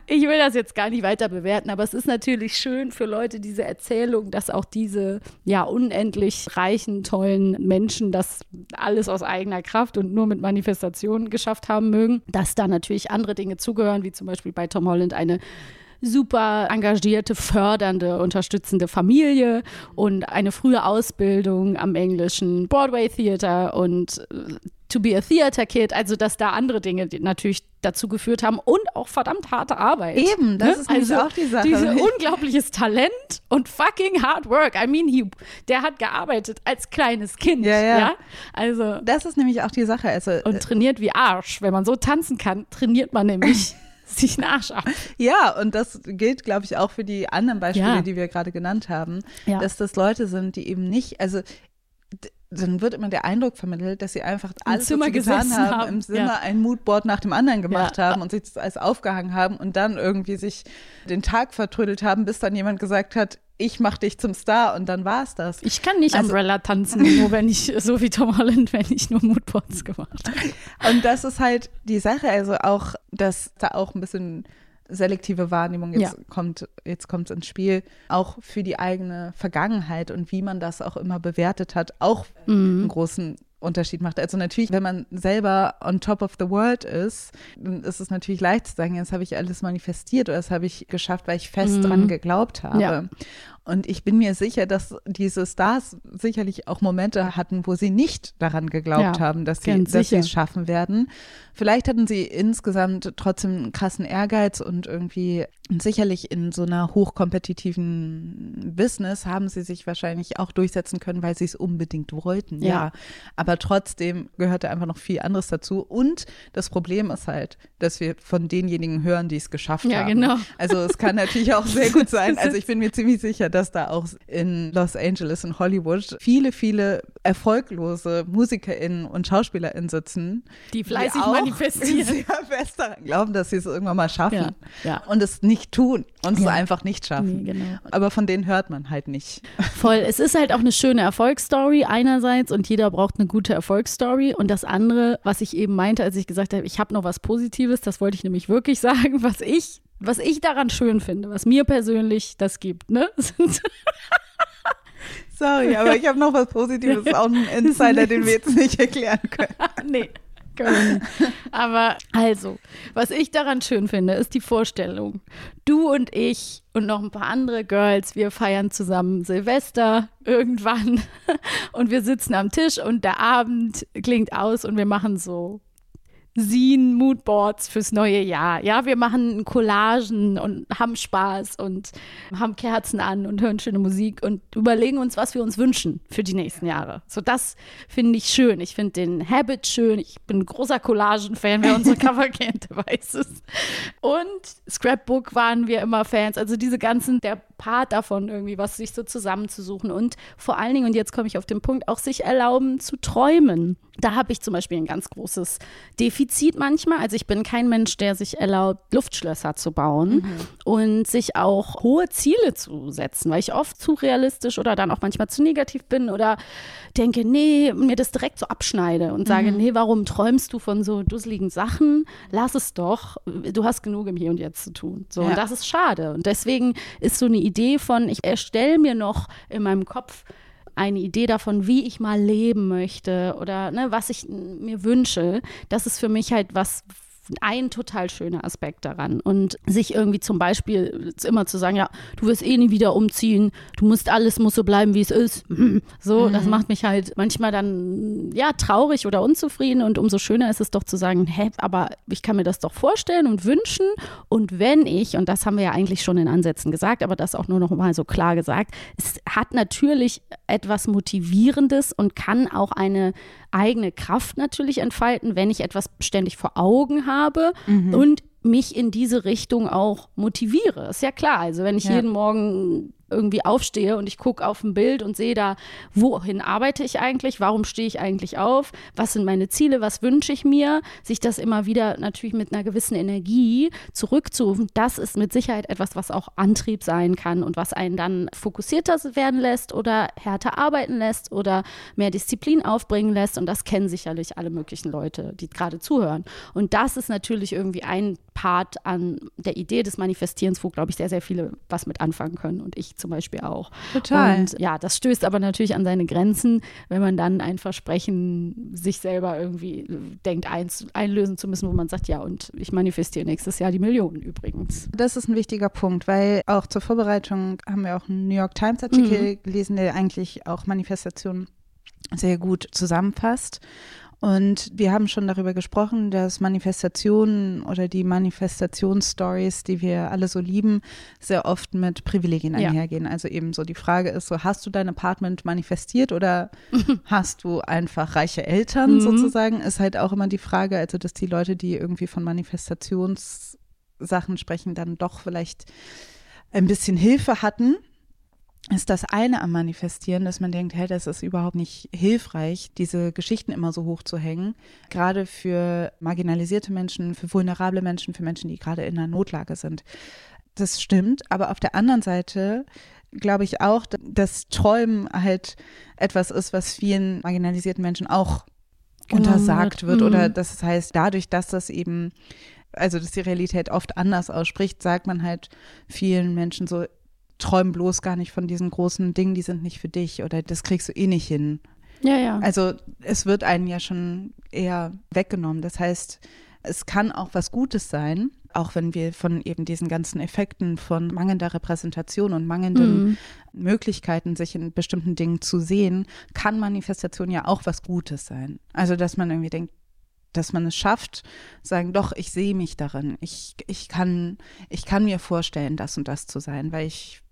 Ich will das jetzt gar nicht weiter bewerten, aber es ist natürlich schön für Leute, diese Erzählung, dass auch diese ja unendlich reichen, tollen Menschen das alles aus eigener Kraft und nur mit Manifestationen geschafft haben mögen, dass da natürlich andere Dinge zugehören, wie zum Beispiel bei Tom Holland eine super engagierte, fördernde, unterstützende Familie und eine frühe Ausbildung am englischen Broadway Theater und äh, to be a Theater Kid, also dass da andere Dinge natürlich dazu geführt haben und auch verdammt harte Arbeit. Eben, das ne? ist also auch die Sache. Dieses unglaubliches Talent und fucking hard work. I mean, he, der hat gearbeitet als kleines Kind. Ja, ja. ja? Also das ist nämlich auch die Sache. Also, und trainiert wie Arsch. Wenn man so tanzen kann, trainiert man nämlich. *laughs* *laughs* sich einen Arsch ab. Ja, und das gilt, glaube ich, auch für die anderen Beispiele, ja. die wir gerade genannt haben, ja. dass das Leute sind, die eben nicht, also dann wird immer der Eindruck vermittelt, dass sie einfach alles, Zimmer was sie getan haben, haben, im Zimmer ja. ein Moodboard nach dem anderen gemacht ja. haben und sich das alles aufgehangen haben und dann irgendwie sich den Tag vertrödelt haben, bis dann jemand gesagt hat, ich mach dich zum Star und dann war es das. Ich kann nicht also, Umbrella tanzen, nur wenn ich, so wie Tom Holland, wenn ich nur Moodboards gemacht habe. Und das ist halt die Sache, also auch, dass da auch ein bisschen selektive Wahrnehmung jetzt ja. kommt, jetzt kommt ins Spiel, auch für die eigene Vergangenheit und wie man das auch immer bewertet hat, auch mhm. einen großen Unterschied macht. Also natürlich, wenn man selber on top of the world ist, dann ist es natürlich leicht zu sagen, jetzt habe ich alles manifestiert oder das habe ich geschafft, weil ich fest mhm. dran geglaubt habe. Ja. Und ich bin mir sicher, dass diese Stars sicherlich auch Momente hatten, wo sie nicht daran geglaubt ja, haben, dass sie, dass sie es schaffen werden. Vielleicht hatten sie insgesamt trotzdem einen krassen Ehrgeiz und irgendwie sicherlich in so einer hochkompetitiven Business haben sie sich wahrscheinlich auch durchsetzen können, weil sie es unbedingt wollten. Ja. ja. Aber trotzdem gehörte einfach noch viel anderes dazu. Und das Problem ist halt, dass wir von denjenigen hören, die es geschafft ja, haben. Ja, genau. Also es kann natürlich auch sehr gut *laughs* sein. Also ich bin mir ziemlich sicher, dass da auch in Los Angeles und Hollywood viele, viele erfolglose MusikerInnen und SchauspielerInnen sitzen, die fleißig die auch *laughs* manifestieren. sehr fest daran glauben, dass sie es irgendwann mal schaffen ja, ja. und es nicht tun und ja. es einfach nicht schaffen. Nee, genau. Aber von denen hört man halt nicht. Voll. Es ist halt auch eine schöne Erfolgsstory einerseits und jeder braucht eine gute Erfolgsstory und das andere, was ich eben meinte, als ich gesagt habe, ich habe noch was Positives, das wollte ich nämlich wirklich *laughs* sagen, was ich was ich daran schön finde, was mir persönlich das gibt, ne? *laughs* Sorry, aber ich habe noch was Positives, auch einen Insider, den wir jetzt nicht erklären können. *laughs* nee. Aber also, was ich daran schön finde, ist die Vorstellung. Du und ich und noch ein paar andere Girls, wir feiern zusammen Silvester irgendwann *laughs* und wir sitzen am Tisch und der Abend klingt aus und wir machen so Scene Moodboards fürs neue Jahr. Ja, wir machen Collagen und haben Spaß und haben Kerzen an und hören schöne Musik und überlegen uns, was wir uns wünschen für die nächsten Jahre. So, das finde ich schön. Ich finde den Habit schön. Ich bin ein großer Collagen-Fan. Wer unsere *laughs* Cover kennt, der weiß es. Und Scrapbook waren wir immer Fans. Also diese ganzen, der Part davon irgendwie, was sich so zusammenzusuchen und vor allen Dingen, und jetzt komme ich auf den Punkt, auch sich erlauben zu träumen. Da habe ich zum Beispiel ein ganz großes Defizit manchmal. Also ich bin kein Mensch, der sich erlaubt, Luftschlösser zu bauen mhm. und sich auch hohe Ziele zu setzen, weil ich oft zu realistisch oder dann auch manchmal zu negativ bin oder denke, nee, mir das direkt so abschneide und sage, mhm. nee, warum träumst du von so dusseligen Sachen? Lass es doch. Du hast genug im Hier und Jetzt zu tun. So, ja. und das ist schade. Und deswegen ist so eine Idee von, ich erstelle mir noch in meinem Kopf eine Idee davon, wie ich mal leben möchte oder ne, was ich mir wünsche, das ist für mich halt was, ein total schöner Aspekt daran. Und sich irgendwie zum Beispiel immer zu sagen, ja, du wirst eh nie wieder umziehen, du musst alles muss so bleiben, wie es ist. So, mhm. das macht mich halt manchmal dann ja traurig oder unzufrieden. Und umso schöner ist es doch zu sagen, hä, aber ich kann mir das doch vorstellen und wünschen. Und wenn ich, und das haben wir ja eigentlich schon in Ansätzen gesagt, aber das auch nur noch mal so klar gesagt, es hat natürlich etwas Motivierendes und kann auch eine eigene Kraft natürlich entfalten, wenn ich etwas ständig vor Augen habe mhm. und mich in diese Richtung auch motiviere. Ist ja klar. Also wenn ich ja. jeden Morgen irgendwie aufstehe und ich gucke auf ein Bild und sehe da, wohin arbeite ich eigentlich, warum stehe ich eigentlich auf, was sind meine Ziele, was wünsche ich mir, sich das immer wieder natürlich mit einer gewissen Energie zurückzurufen, das ist mit Sicherheit etwas, was auch Antrieb sein kann und was einen dann fokussierter werden lässt oder härter arbeiten lässt oder mehr Disziplin aufbringen lässt. Und das kennen sicherlich alle möglichen Leute, die gerade zuhören. Und das ist natürlich irgendwie ein Part an der Idee des Manifestierens, wo, glaube ich, sehr, sehr viele was mit anfangen können. Und ich zum Beispiel auch. Total. Und ja, das stößt aber natürlich an seine Grenzen, wenn man dann ein Versprechen sich selber irgendwie denkt, eins, einlösen zu müssen, wo man sagt, ja, und ich manifestiere nächstes Jahr die Millionen übrigens. Das ist ein wichtiger Punkt, weil auch zur Vorbereitung haben wir auch einen New York Times Artikel mhm. gelesen, der eigentlich auch Manifestationen sehr gut zusammenfasst. Und wir haben schon darüber gesprochen, dass Manifestationen oder die Manifestationsstories, die wir alle so lieben, sehr oft mit Privilegien ja. einhergehen. Also eben so die Frage ist so, hast du dein Apartment manifestiert oder *laughs* hast du einfach reiche Eltern mhm. sozusagen? Ist halt auch immer die Frage, also dass die Leute, die irgendwie von Manifestationssachen sprechen, dann doch vielleicht ein bisschen Hilfe hatten ist das eine am Manifestieren, dass man denkt, hey, das ist überhaupt nicht hilfreich, diese Geschichten immer so hoch zu hängen. Gerade für marginalisierte Menschen, für vulnerable Menschen, für Menschen, die gerade in einer Notlage sind. Das stimmt, aber auf der anderen Seite glaube ich auch, dass Träumen halt etwas ist, was vielen marginalisierten Menschen auch untersagt wird. Mhm. Oder das heißt, dadurch, dass das eben also dass die Realität oft anders ausspricht, sagt man halt vielen Menschen so, träum bloß gar nicht von diesen großen Dingen, die sind nicht für dich oder das kriegst du eh nicht hin. Ja, ja. Also es wird einen ja schon eher weggenommen. Das heißt, es kann auch was Gutes sein, auch wenn wir von eben diesen ganzen Effekten von mangelnder Repräsentation und mangelnden mhm. Möglichkeiten, sich in bestimmten Dingen zu sehen, kann Manifestation ja auch was Gutes sein. Also, dass man irgendwie denkt, dass man es schafft, sagen, doch, ich sehe mich darin. Ich, ich, kann, ich kann mir vorstellen, das und das zu sein, weil ich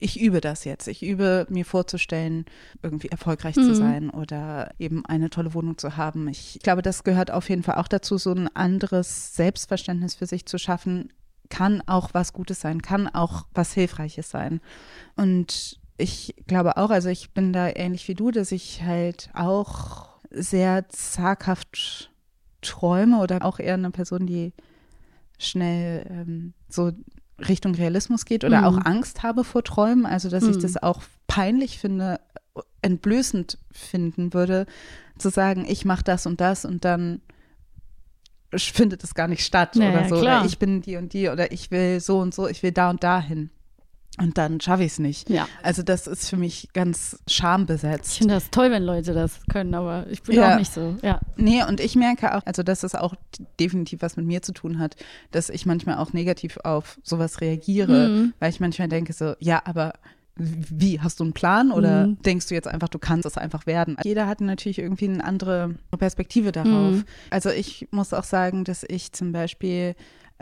ich übe das jetzt. Ich übe mir vorzustellen, irgendwie erfolgreich mhm. zu sein oder eben eine tolle Wohnung zu haben. Ich glaube, das gehört auf jeden Fall auch dazu, so ein anderes Selbstverständnis für sich zu schaffen. Kann auch was Gutes sein, kann auch was Hilfreiches sein. Und ich glaube auch, also ich bin da ähnlich wie du, dass ich halt auch sehr zaghaft träume oder auch eher eine Person, die schnell ähm, so Richtung Realismus geht oder mhm. auch Angst habe vor Träumen, also dass mhm. ich das auch peinlich finde, entblößend finden würde, zu sagen, ich mache das und das und dann findet es gar nicht statt naja, oder so. Oder ich bin die und die oder ich will so und so, ich will da und da hin. Und dann schaffe ich es nicht. Ja. Also das ist für mich ganz schambesetzt. Ich finde das toll, wenn Leute das können, aber ich bin Ja. auch nicht so. Ja. Nee, und ich merke auch, also dass es auch definitiv was mit mir zu tun hat, dass ich manchmal auch negativ auf sowas reagiere, Mhm. weil ich manchmal denke so, ja, aber wie, hast du einen Plan oder Mhm. denkst du jetzt einfach, du kannst es einfach werden? Jeder hat natürlich irgendwie eine andere Perspektive darauf. Mhm. Also ich muss auch sagen, dass ich zum Beispiel,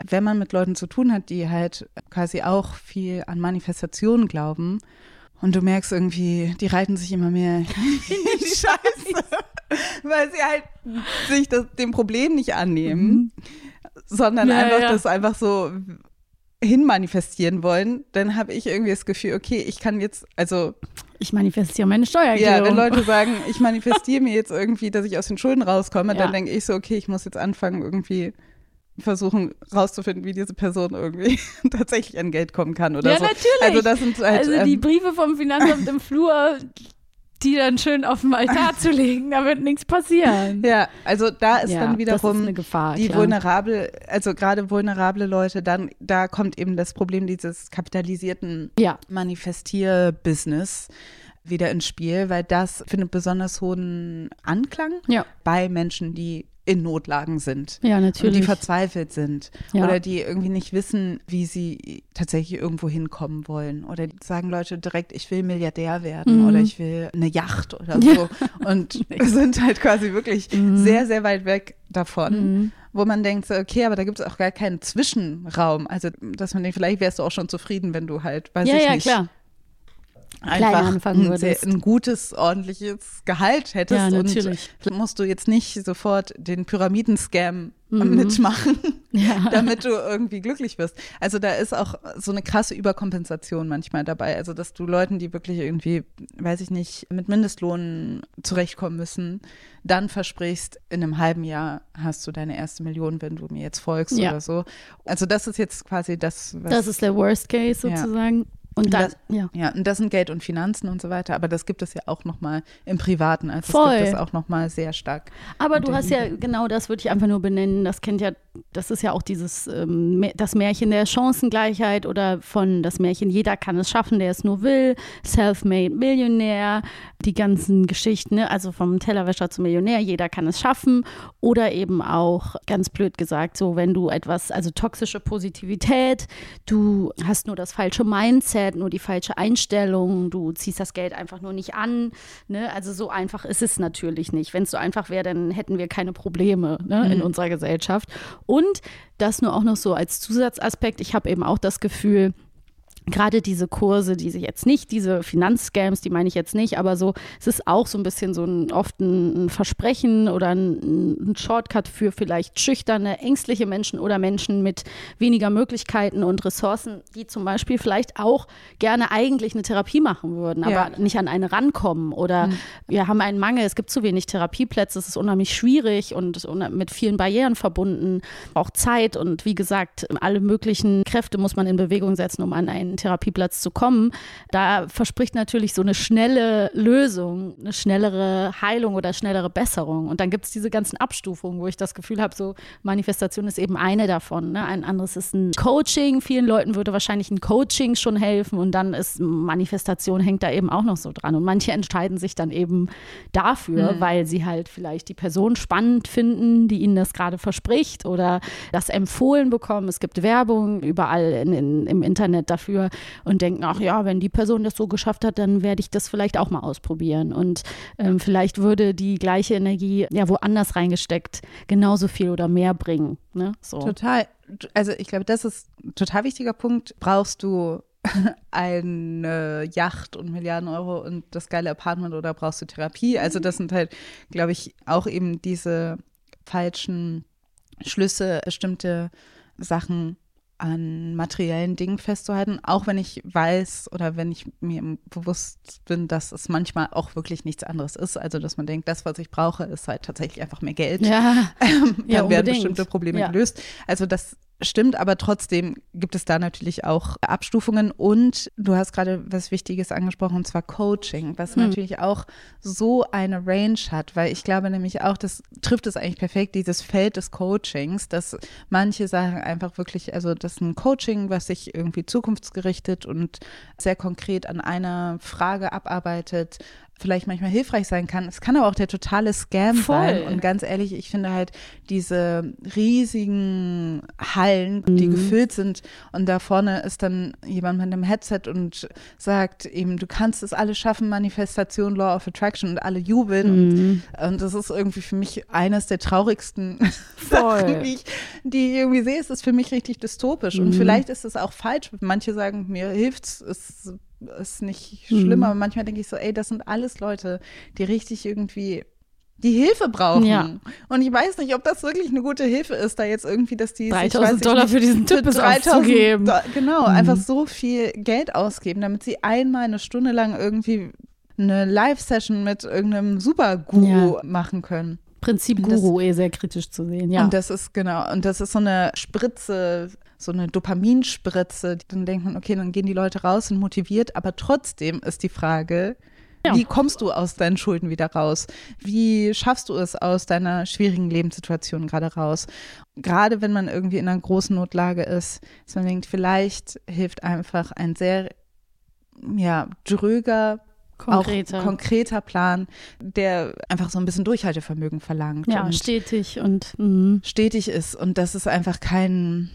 wenn man mit Leuten zu tun hat, die halt quasi auch viel an Manifestationen glauben, und du merkst irgendwie, die reiten sich immer mehr *laughs* in die Scheiße, *laughs* weil sie halt sich das, dem Problem nicht annehmen, sondern Mhm. Ja, einfach ja. das einfach so hinmanifestieren wollen, dann habe ich irgendwie das Gefühl, okay, ich kann jetzt, also Ich manifestiere meine Steuererklärung. ja, wenn Leute *laughs* sagen, ich manifestiere mir jetzt irgendwie, dass ich aus den Schulden rauskomme, Ja. dann denke ich so, okay, ich muss jetzt anfangen, irgendwie versuchen rauszufinden, wie diese Person irgendwie *laughs* tatsächlich an Geld kommen kann oder Ja, so. natürlich. Also das sind halt, also die ähm, Briefe vom Finanzamt *laughs* im Flur, die dann schön auf dem Altar *laughs* zu legen, da wird nichts passieren. ja, also da ist Ja, dann wiederum ist Gefahr, die klar. vulnerable, also gerade vulnerable Leute, dann da kommt eben das Problem dieses kapitalisierten Ja. Manifestier-Business wieder ins Spiel, weil das findet besonders hohen Anklang Ja. bei Menschen, die in Notlagen sind. Ja, Und die natürlich. verzweifelt sind Ja. oder die irgendwie nicht wissen, wie sie tatsächlich irgendwo hinkommen wollen. Oder sagen Leute direkt, ich will Milliardär werden Mhm. oder ich will eine Yacht oder Ja. so. Und *laughs* sind halt quasi wirklich sehr, sehr weit weg davon. Mhm. Wo man denkt, so, okay, aber da gibt es auch gar keinen Zwischenraum. Also, dass man denkt, vielleicht wärst du auch schon zufrieden, wenn du halt, weiß ja, ich ja, nicht, klar. Einfach ein, sehr, ein gutes, ordentliches Gehalt hättest. Ja, natürlich. Und musst du jetzt nicht sofort den Pyramidenscam Mhm. mitmachen, *laughs* Ja. damit du irgendwie glücklich wirst. Also da ist auch so eine krasse Überkompensation manchmal dabei. Also dass du Leuten, die wirklich irgendwie, weiß ich nicht, mit Mindestlohn zurechtkommen müssen, dann versprichst, in einem halben Jahr hast du deine erste Million, wenn du mir jetzt folgst Ja. oder so. Also das ist jetzt quasi das, was Das ist der Worst Case sozusagen. Und dann, das, ja. ja, und das sind Geld und Finanzen und so weiter, aber das gibt es ja auch nochmal im Privaten, also Voll. das gibt es auch nochmal sehr stark. Aber Und du hast ja, genau das würde ich einfach nur benennen, das kennt ja, das ist ja auch dieses, ähm, das Märchen der Chancengleichheit oder von das Märchen, jeder kann es schaffen, der es nur will, Self-Made Millionär, die ganzen Geschichten, ne? also vom Tellerwäscher zum Millionär, jeder kann es schaffen oder eben auch, ganz blöd gesagt, so wenn du etwas, also toxische Positivität, du hast nur das falsche Mindset, nur die falsche Einstellung, du ziehst das Geld einfach nur nicht an, ne? also so einfach ist es natürlich nicht. Wenn es so einfach wäre, dann hätten wir keine Probleme ne? in unserer Gesellschaft. Und das nur auch noch so als Zusatzaspekt, ich habe eben auch das Gefühl, gerade diese Kurse, diese jetzt nicht, diese Finanzscams, die meine ich jetzt nicht, aber so, es ist auch so ein bisschen so ein oft ein, Versprechen oder ein, ein Shortcut für vielleicht schüchterne, ängstliche Menschen oder Menschen mit weniger Möglichkeiten und Ressourcen, die zum Beispiel vielleicht auch gerne eigentlich eine Therapie machen würden, aber Ja. nicht an eine rankommen oder wir haben einen Mangel, es gibt zu wenig Therapieplätze, es ist unheimlich schwierig und mit vielen Barrieren verbunden, auch Zeit und wie gesagt, alle möglichen Kräfte muss man in Bewegung setzen, um an einen Therapieplatz zu kommen. Da verspricht natürlich so eine schnelle Lösung, eine schnellere Heilung oder schnellere Besserung. Und dann gibt es diese ganzen Abstufungen, wo ich das Gefühl habe, so Manifestation ist eben eine davon. Ne? Ein anderes ist ein Coaching. Vielen Leuten würde wahrscheinlich ein Coaching schon helfen und dann ist Manifestation hängt da eben auch noch so dran. Und manche entscheiden sich dann eben dafür, weil sie halt vielleicht die Person spannend finden, die ihnen das gerade verspricht oder das empfohlen bekommen. Es gibt Werbung überall in, in, im Internet dafür und denken, ach ja, wenn die Person das so geschafft hat, dann werde ich das vielleicht auch mal ausprobieren. Und ähm, vielleicht würde die gleiche Energie ja woanders reingesteckt genauso viel oder mehr bringen. Ne? So. Total. Also ich glaube, das ist ein total wichtiger Punkt. Brauchst du *laughs* eine Yacht und Milliarden Euro und das geile Apartment oder brauchst du Therapie? Also das sind halt, glaube ich, auch eben diese falschen Schlüsse, bestimmte Sachen an materiellen Dingen festzuhalten, auch wenn ich weiß oder wenn ich mir bewusst bin, dass es manchmal auch wirklich nichts anderes ist. Also dass man denkt, das, was ich brauche, ist halt tatsächlich einfach mehr Geld. Ja, *laughs* dann Ja, werden unbedingt. bestimmte Probleme Ja. gelöst. Also das stimmt, aber trotzdem gibt es da natürlich auch Abstufungen und du hast gerade was Wichtiges angesprochen, und zwar Coaching, was Hm. natürlich auch so eine Range hat, weil ich glaube nämlich auch, das trifft es eigentlich perfekt, dieses Feld des Coachings, dass manche sagen einfach wirklich, also das ist ein Coaching, was sich irgendwie zukunftsgerichtet und sehr konkret an einer Frage abarbeitet, vielleicht manchmal hilfreich sein kann. Es kann aber auch der totale Scam Voll. sein. Und ganz ehrlich, ich finde halt diese riesigen Hallen, Mhm. die gefüllt sind und da vorne ist dann jemand mit einem Headset und sagt eben, du kannst es alles schaffen, Manifestation, Law of Attraction und alle jubeln. Mhm. Und, und das ist irgendwie für mich eines der traurigsten. *laughs* Sachen, die ich, die ich irgendwie sehe. Es ist für mich richtig dystopisch. Und vielleicht ist es auch falsch. Manche sagen, mir hilft's, es ist nicht schlimm, aber manchmal denke ich so, ey, das sind alles Leute, die richtig irgendwie die Hilfe brauchen. Ja. Und ich weiß nicht, ob das wirklich eine gute Hilfe ist, da jetzt irgendwie, dass die sich, 3000 weiß ich Dollar nicht, für diesen Typ ist auszugeben. Do- genau, einfach so viel Geld ausgeben, damit sie einmal eine Stunde lang irgendwie eine Live-Session mit irgendeinem Super-Guru Ja. machen können. Prinzip Das- Guru eh sehr kritisch zu sehen, ja. Und das ist genau, und das ist so eine Spritze, so eine Dopaminspritze. Dann denkt man, okay, dann gehen die Leute raus und motiviert, aber trotzdem ist die Frage, Ja. wie kommst du aus deinen Schulden wieder raus? Wie schaffst du es aus deiner schwierigen Lebenssituation gerade raus? Gerade wenn man irgendwie in einer großen Notlage ist, dass man denkt, vielleicht hilft einfach ein sehr ja, dröger Konkreter. auch konkreter Plan, der einfach so ein bisschen Durchhaltevermögen verlangt. ja, stetig und mhm. stetig ist und dass es einfach keinen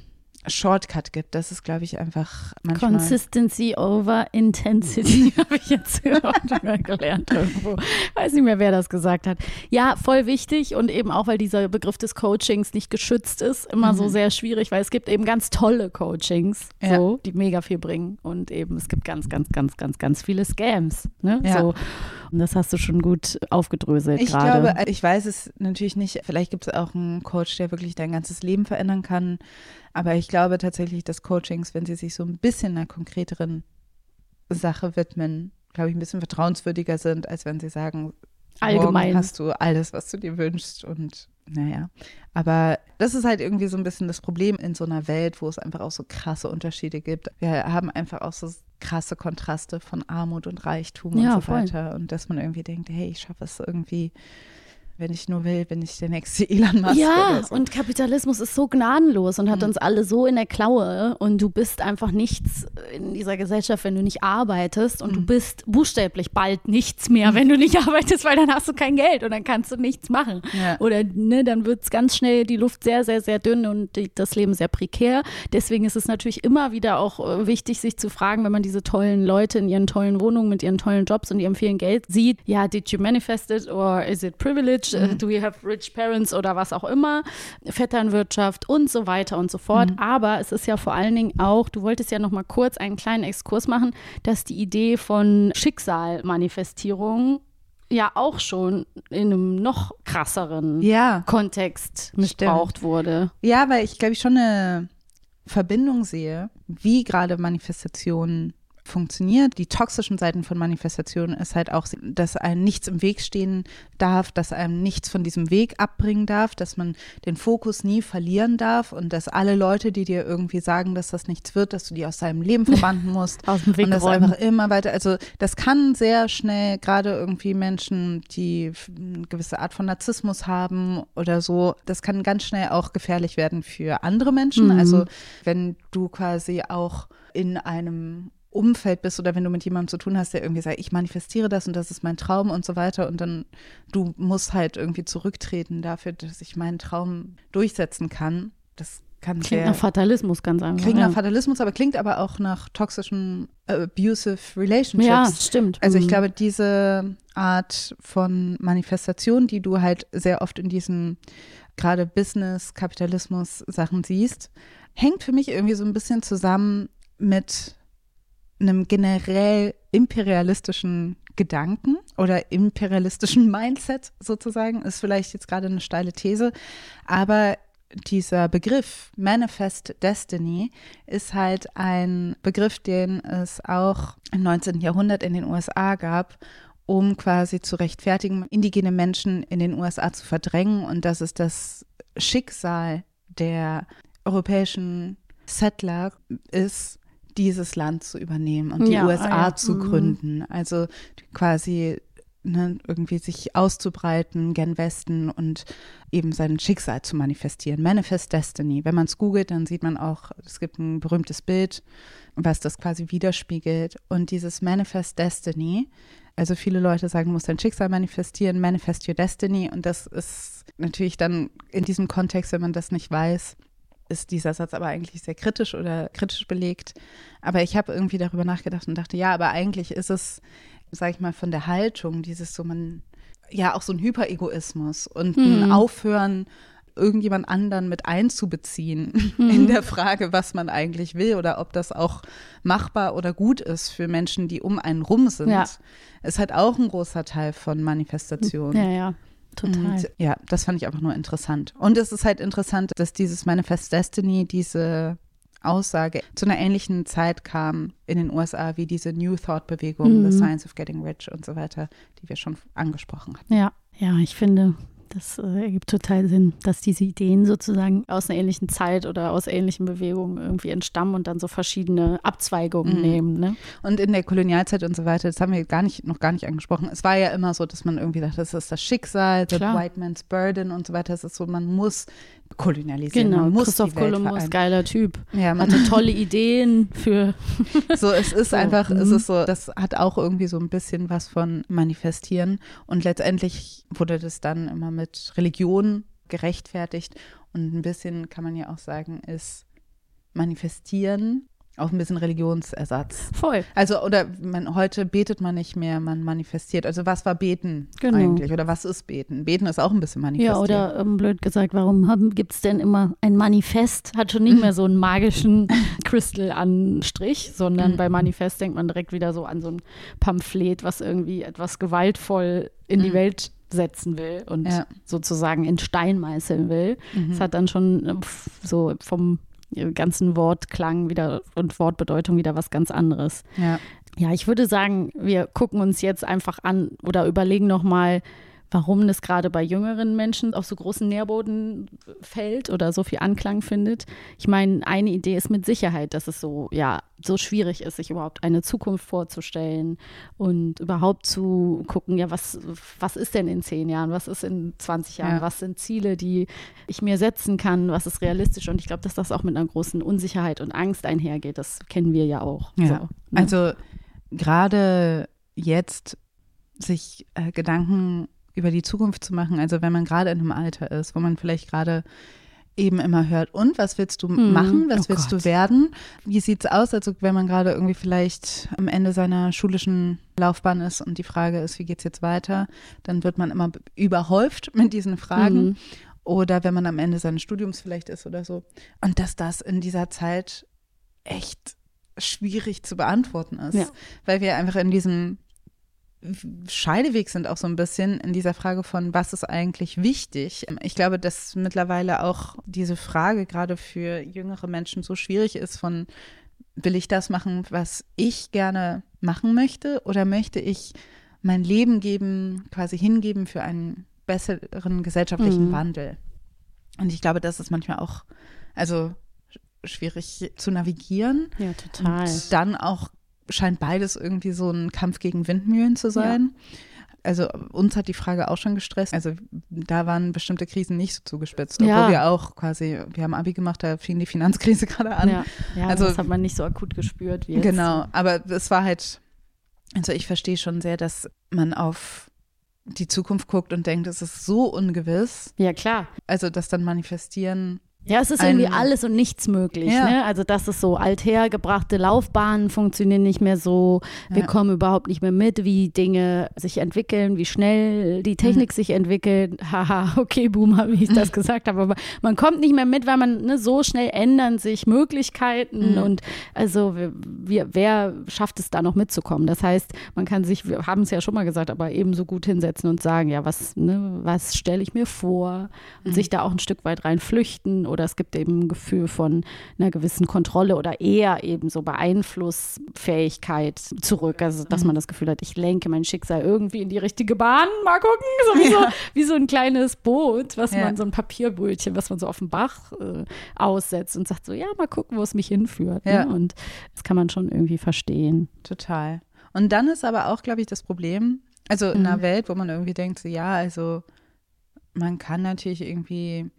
Shortcut gibt. Das ist, glaube ich, einfach manchmal. Consistency over Intensity, *laughs* habe ich jetzt gehört, mal gelernt irgendwo. Weiß nicht mehr, wer das gesagt hat. Ja, voll wichtig und eben auch, weil dieser Begriff des Coachings nicht geschützt ist, immer so sehr schwierig, weil es gibt eben ganz tolle Coachings, Ja. so, die mega viel bringen und eben es gibt ganz, ganz, ganz, ganz, ganz viele Scams. Ne? Ja. So. Und das hast du schon gut aufgedröselt Ich gerade. glaube, äh, ich weiß es natürlich nicht. Vielleicht gibt es auch einen Coach, der wirklich dein ganzes Leben verändern kann. Aber ich glaube tatsächlich, dass Coachings, wenn sie sich so ein bisschen einer konkreteren Sache widmen, glaube ich, ein bisschen vertrauenswürdiger sind, als wenn sie sagen, Allgemein. hast du alles, was du dir wünschst und naja. Aber das ist halt irgendwie so ein bisschen das Problem in so einer Welt, wo es einfach auch so krasse Unterschiede gibt. Wir haben einfach auch so krasse Kontraste von Armut und Reichtum Ja, und so voll. weiter. Und dass man irgendwie denkt, hey, ich schaffe es irgendwie, wenn ich nur will, bin ich der nächste *laughs* Elon Musk Ja, so. und Kapitalismus ist so gnadenlos und hat Mhm. uns alle so in der Klaue und du bist einfach nichts in dieser Gesellschaft, wenn du nicht arbeitest und Mhm. du bist buchstäblich bald nichts mehr, wenn du nicht *laughs* arbeitest, weil dann hast du kein Geld und dann kannst du nichts machen. Ja. Oder ne, dann wird es ganz schnell die Luft sehr, sehr, sehr dünn und die, das Leben sehr prekär. Deswegen ist es natürlich immer wieder auch äh, wichtig, sich zu fragen, wenn man diese tollen Leute in ihren tollen Wohnungen mit ihren tollen Jobs und ihrem vielen Geld sieht, ja, did you manifest it or is it privilege? Uh, Do you have rich parents oder was auch immer? Vetternwirtschaft und so weiter und so fort. Aber es ist ja vor allen Dingen auch, du wolltest ja noch mal kurz einen kleinen Exkurs machen, dass die Idee von Schicksalmanifestierung ja auch schon in einem noch krasseren Ja. Kontext missbraucht wurde. Ja, weil ich glaube ich schon eine Verbindung sehe, wie gerade Manifestation funktioniert. Die toxischen Seiten von Manifestation ist halt auch, dass einem nichts im Weg stehen darf, dass einem nichts von diesem Weg abbringen darf, dass man den Fokus nie verlieren darf und dass alle Leute, die dir irgendwie sagen, dass das nichts wird, dass du die aus deinem Leben *laughs* verbannen musst. Aus dem Weg und das räumen. einfach immer weiter, also das kann sehr schnell gerade irgendwie Menschen, die eine gewisse Art von Narzissmus haben oder so, das kann ganz schnell auch gefährlich werden für andere Menschen. Mhm. Also wenn du quasi auch in einem Umfeld bist oder wenn du mit jemandem zu tun hast, der irgendwie sagt, ich manifestiere das und das ist mein Traum und so weiter und dann du musst halt irgendwie zurücktreten dafür, dass ich meinen Traum durchsetzen kann. Das kann Klingt sehr nach Fatalismus ganz einfach. klingt ja. nach Fatalismus, aber klingt aber auch nach toxischen abusive relationships. ja, stimmt. Also ich Mhm. glaube, diese Art von Manifestation, die du halt sehr oft in diesen gerade Business, Kapitalismus Sachen siehst, hängt für mich irgendwie so ein bisschen zusammen mit einem generell imperialistischen Gedanken oder imperialistischen *laughs* Mindset sozusagen, ist vielleicht jetzt gerade eine steile These, aber dieser Begriff Manifest Destiny ist halt ein Begriff, den es auch im 19. Jahrhundert in den USA gab, um quasi zu rechtfertigen, indigene Menschen in den USA zu verdrängen. Und das ist das Schicksal der europäischen Settler ist, dieses Land zu übernehmen und die Ja, USA ah ja. zu Mhm. gründen. Also quasi ne, irgendwie sich auszubreiten gen Westen und eben sein Schicksal zu manifestieren. Manifest Destiny. Wenn man es googelt, dann sieht man auch, es gibt ein berühmtes Bild, was das quasi widerspiegelt. Und dieses Manifest Destiny, also viele Leute sagen, du musst dein Schicksal manifestieren, manifest your destiny. Und das ist natürlich dann in diesem Kontext, wenn man das nicht weiß, ist dieser Satz aber eigentlich sehr kritisch oder kritisch belegt. Aber ich habe irgendwie darüber nachgedacht und dachte, ja, aber eigentlich ist es, sag ich mal, von der Haltung, dieses so, man, ja, auch so ein Hyperegoismus und ein Aufhören, irgendjemand anderen mit einzubeziehen in der Frage, was man eigentlich will oder ob das auch machbar oder gut ist für Menschen, die um einen rum sind, Ja. ist halt auch ein großer Teil von Manifestation. Ja, ja, total. Und, ja, das fand ich einfach nur interessant. Und es ist halt interessant, dass dieses Manifest Destiny, diese Aussage zu einer ähnlichen Zeit kam in den USA wie diese New Thought Bewegung, The Science of Getting Rich und so weiter, die wir schon angesprochen hatten. Ja, ja, ich finde, das äh, ergibt total Sinn, dass diese Ideen sozusagen aus einer ähnlichen Zeit oder aus ähnlichen Bewegungen irgendwie entstammen und dann so verschiedene Abzweigungen nehmen. Ne? Und in der Kolonialzeit und so weiter, das haben wir gar nicht, noch gar nicht angesprochen. Es war ja immer so, dass man irgendwie dachte, das ist das Schicksal, the Klar. white man's burden und so weiter. Es ist so, man muss kolonialisieren, Genau, man muss Christoph Kolumbus, geiler Typ. Ja, man Hatte *laughs* tolle Ideen für. *laughs* So, es ist So, einfach, es mhm. ist so, das hat auch irgendwie so ein bisschen was von Manifestieren. Und letztendlich wurde das dann immer mit Religion gerechtfertigt. Und ein bisschen kann man ja auch sagen, ist Manifestieren auch ein bisschen Religionsersatz. Voll. Also, oder man, heute betet man nicht mehr, man manifestiert. Also, was war Beten Genau. eigentlich? Oder was ist Beten? Beten ist auch ein bisschen Ja, manifestieren. oder ähm, blöd gesagt, warum gibt es denn immer ein Manifest? Hat schon nicht *laughs* mehr so einen magischen Crystal-Anstrich, sondern bei Manifest denkt man direkt wieder so an so ein Pamphlet, was irgendwie etwas gewaltvoll in die Welt setzen will und Ja. sozusagen in Stein meißeln will. Es hat dann schon äh, so vom ganzen Wortklang wieder und Wortbedeutung wieder was ganz anderes. Ja. Ja, ich würde sagen, wir gucken uns jetzt einfach an oder überlegen nochmal, warum das gerade bei jüngeren Menschen auf so großen Nährboden fällt oder so viel Anklang findet. Ich meine, eine Idee ist mit Sicherheit, dass es so, ja, so schwierig ist, sich überhaupt eine Zukunft vorzustellen und überhaupt zu gucken, ja, was, was ist denn in zehn Jahren, was ist in 20 Jahren, Ja. was sind Ziele, die ich mir setzen kann, was ist realistisch und ich glaube, dass das auch mit einer großen Unsicherheit und Angst einhergeht. Das kennen wir ja auch. Ja. So, ne? Also gerade jetzt sich äh, Gedanken über die Zukunft zu machen, also wenn man gerade in einem Alter ist, wo man vielleicht gerade eben immer hört, und was willst du machen, was Oh willst Gott. du werden? Wie sieht's aus, also wenn man gerade irgendwie vielleicht am Ende seiner schulischen Laufbahn ist und die Frage ist, wie geht's jetzt weiter, dann wird man immer überhäuft mit diesen Fragen. Mhm. Oder wenn man am Ende seines Studiums vielleicht ist oder so. Und dass das in dieser Zeit echt schwierig zu beantworten ist, Ja. weil wir einfach in diesem Scheideweg sind auch so ein bisschen in dieser Frage von, was ist eigentlich wichtig. Ich glaube, dass mittlerweile auch diese Frage gerade für jüngere Menschen so schwierig ist von, will ich das machen, was ich gerne machen möchte oder möchte ich mein Leben geben, quasi hingeben für einen besseren gesellschaftlichen Mhm. Wandel. Und ich glaube, das ist manchmal auch, also sch- schwierig zu navigieren. Ja, total. Und dann auch scheint beides irgendwie so ein Kampf gegen Windmühlen zu sein. Also uns hat die Frage auch schon gestresst. Also da waren bestimmte Krisen nicht so zugespitzt, obwohl Ja. wir auch quasi, wir haben Abi gemacht, da fing die Finanzkrise *laughs* gerade an. Ja, ja Also- das hat man nicht so akut gespürt wie jetzt. Genau, aber es war halt, also ich verstehe schon sehr, dass man auf die Zukunft guckt und denkt, es ist so ungewiss. Ja, klar. Also das dann manifestieren. Ja, es ist irgendwie alles und nichts möglich. Ja. Ne? Also das ist so althergebrachte Laufbahnen funktionieren nicht mehr so. Wir Ja. kommen überhaupt nicht mehr mit, wie Dinge sich entwickeln, wie schnell die Technik Mhm. sich entwickelt. Haha, *laughs* okay, Boomer, wie ich das *laughs* gesagt habe. Aber man kommt nicht mehr mit, weil man ne, so schnell ändern sich Möglichkeiten Mhm. und also wir, wer schafft es da noch mitzukommen? Das heißt, man kann sich, wir haben es ja schon mal gesagt, aber ebenso gut hinsetzen und sagen, ja, was, ne, was stelle ich mir vor und sich da auch ein Stück weit rein flüchten oder es gibt eben ein Gefühl von einer gewissen Kontrolle oder eher eben so Beeinflussfähigkeit zurück. Also, dass man das Gefühl hat, ich lenke mein Schicksal irgendwie in die richtige Bahn. Mal gucken, so wie, so, wie so ein kleines Boot, was Ja. man, so ein Papierbötchen, was man so auf dem Bach äh, aussetzt und sagt so, ja, mal gucken, wo es mich hinführt. Ja. Ne? Und das kann man schon irgendwie verstehen. Total. Und dann ist aber auch, glaube ich, das Problem, also in einer Welt, wo man irgendwie denkt, so ja, also man kann natürlich irgendwie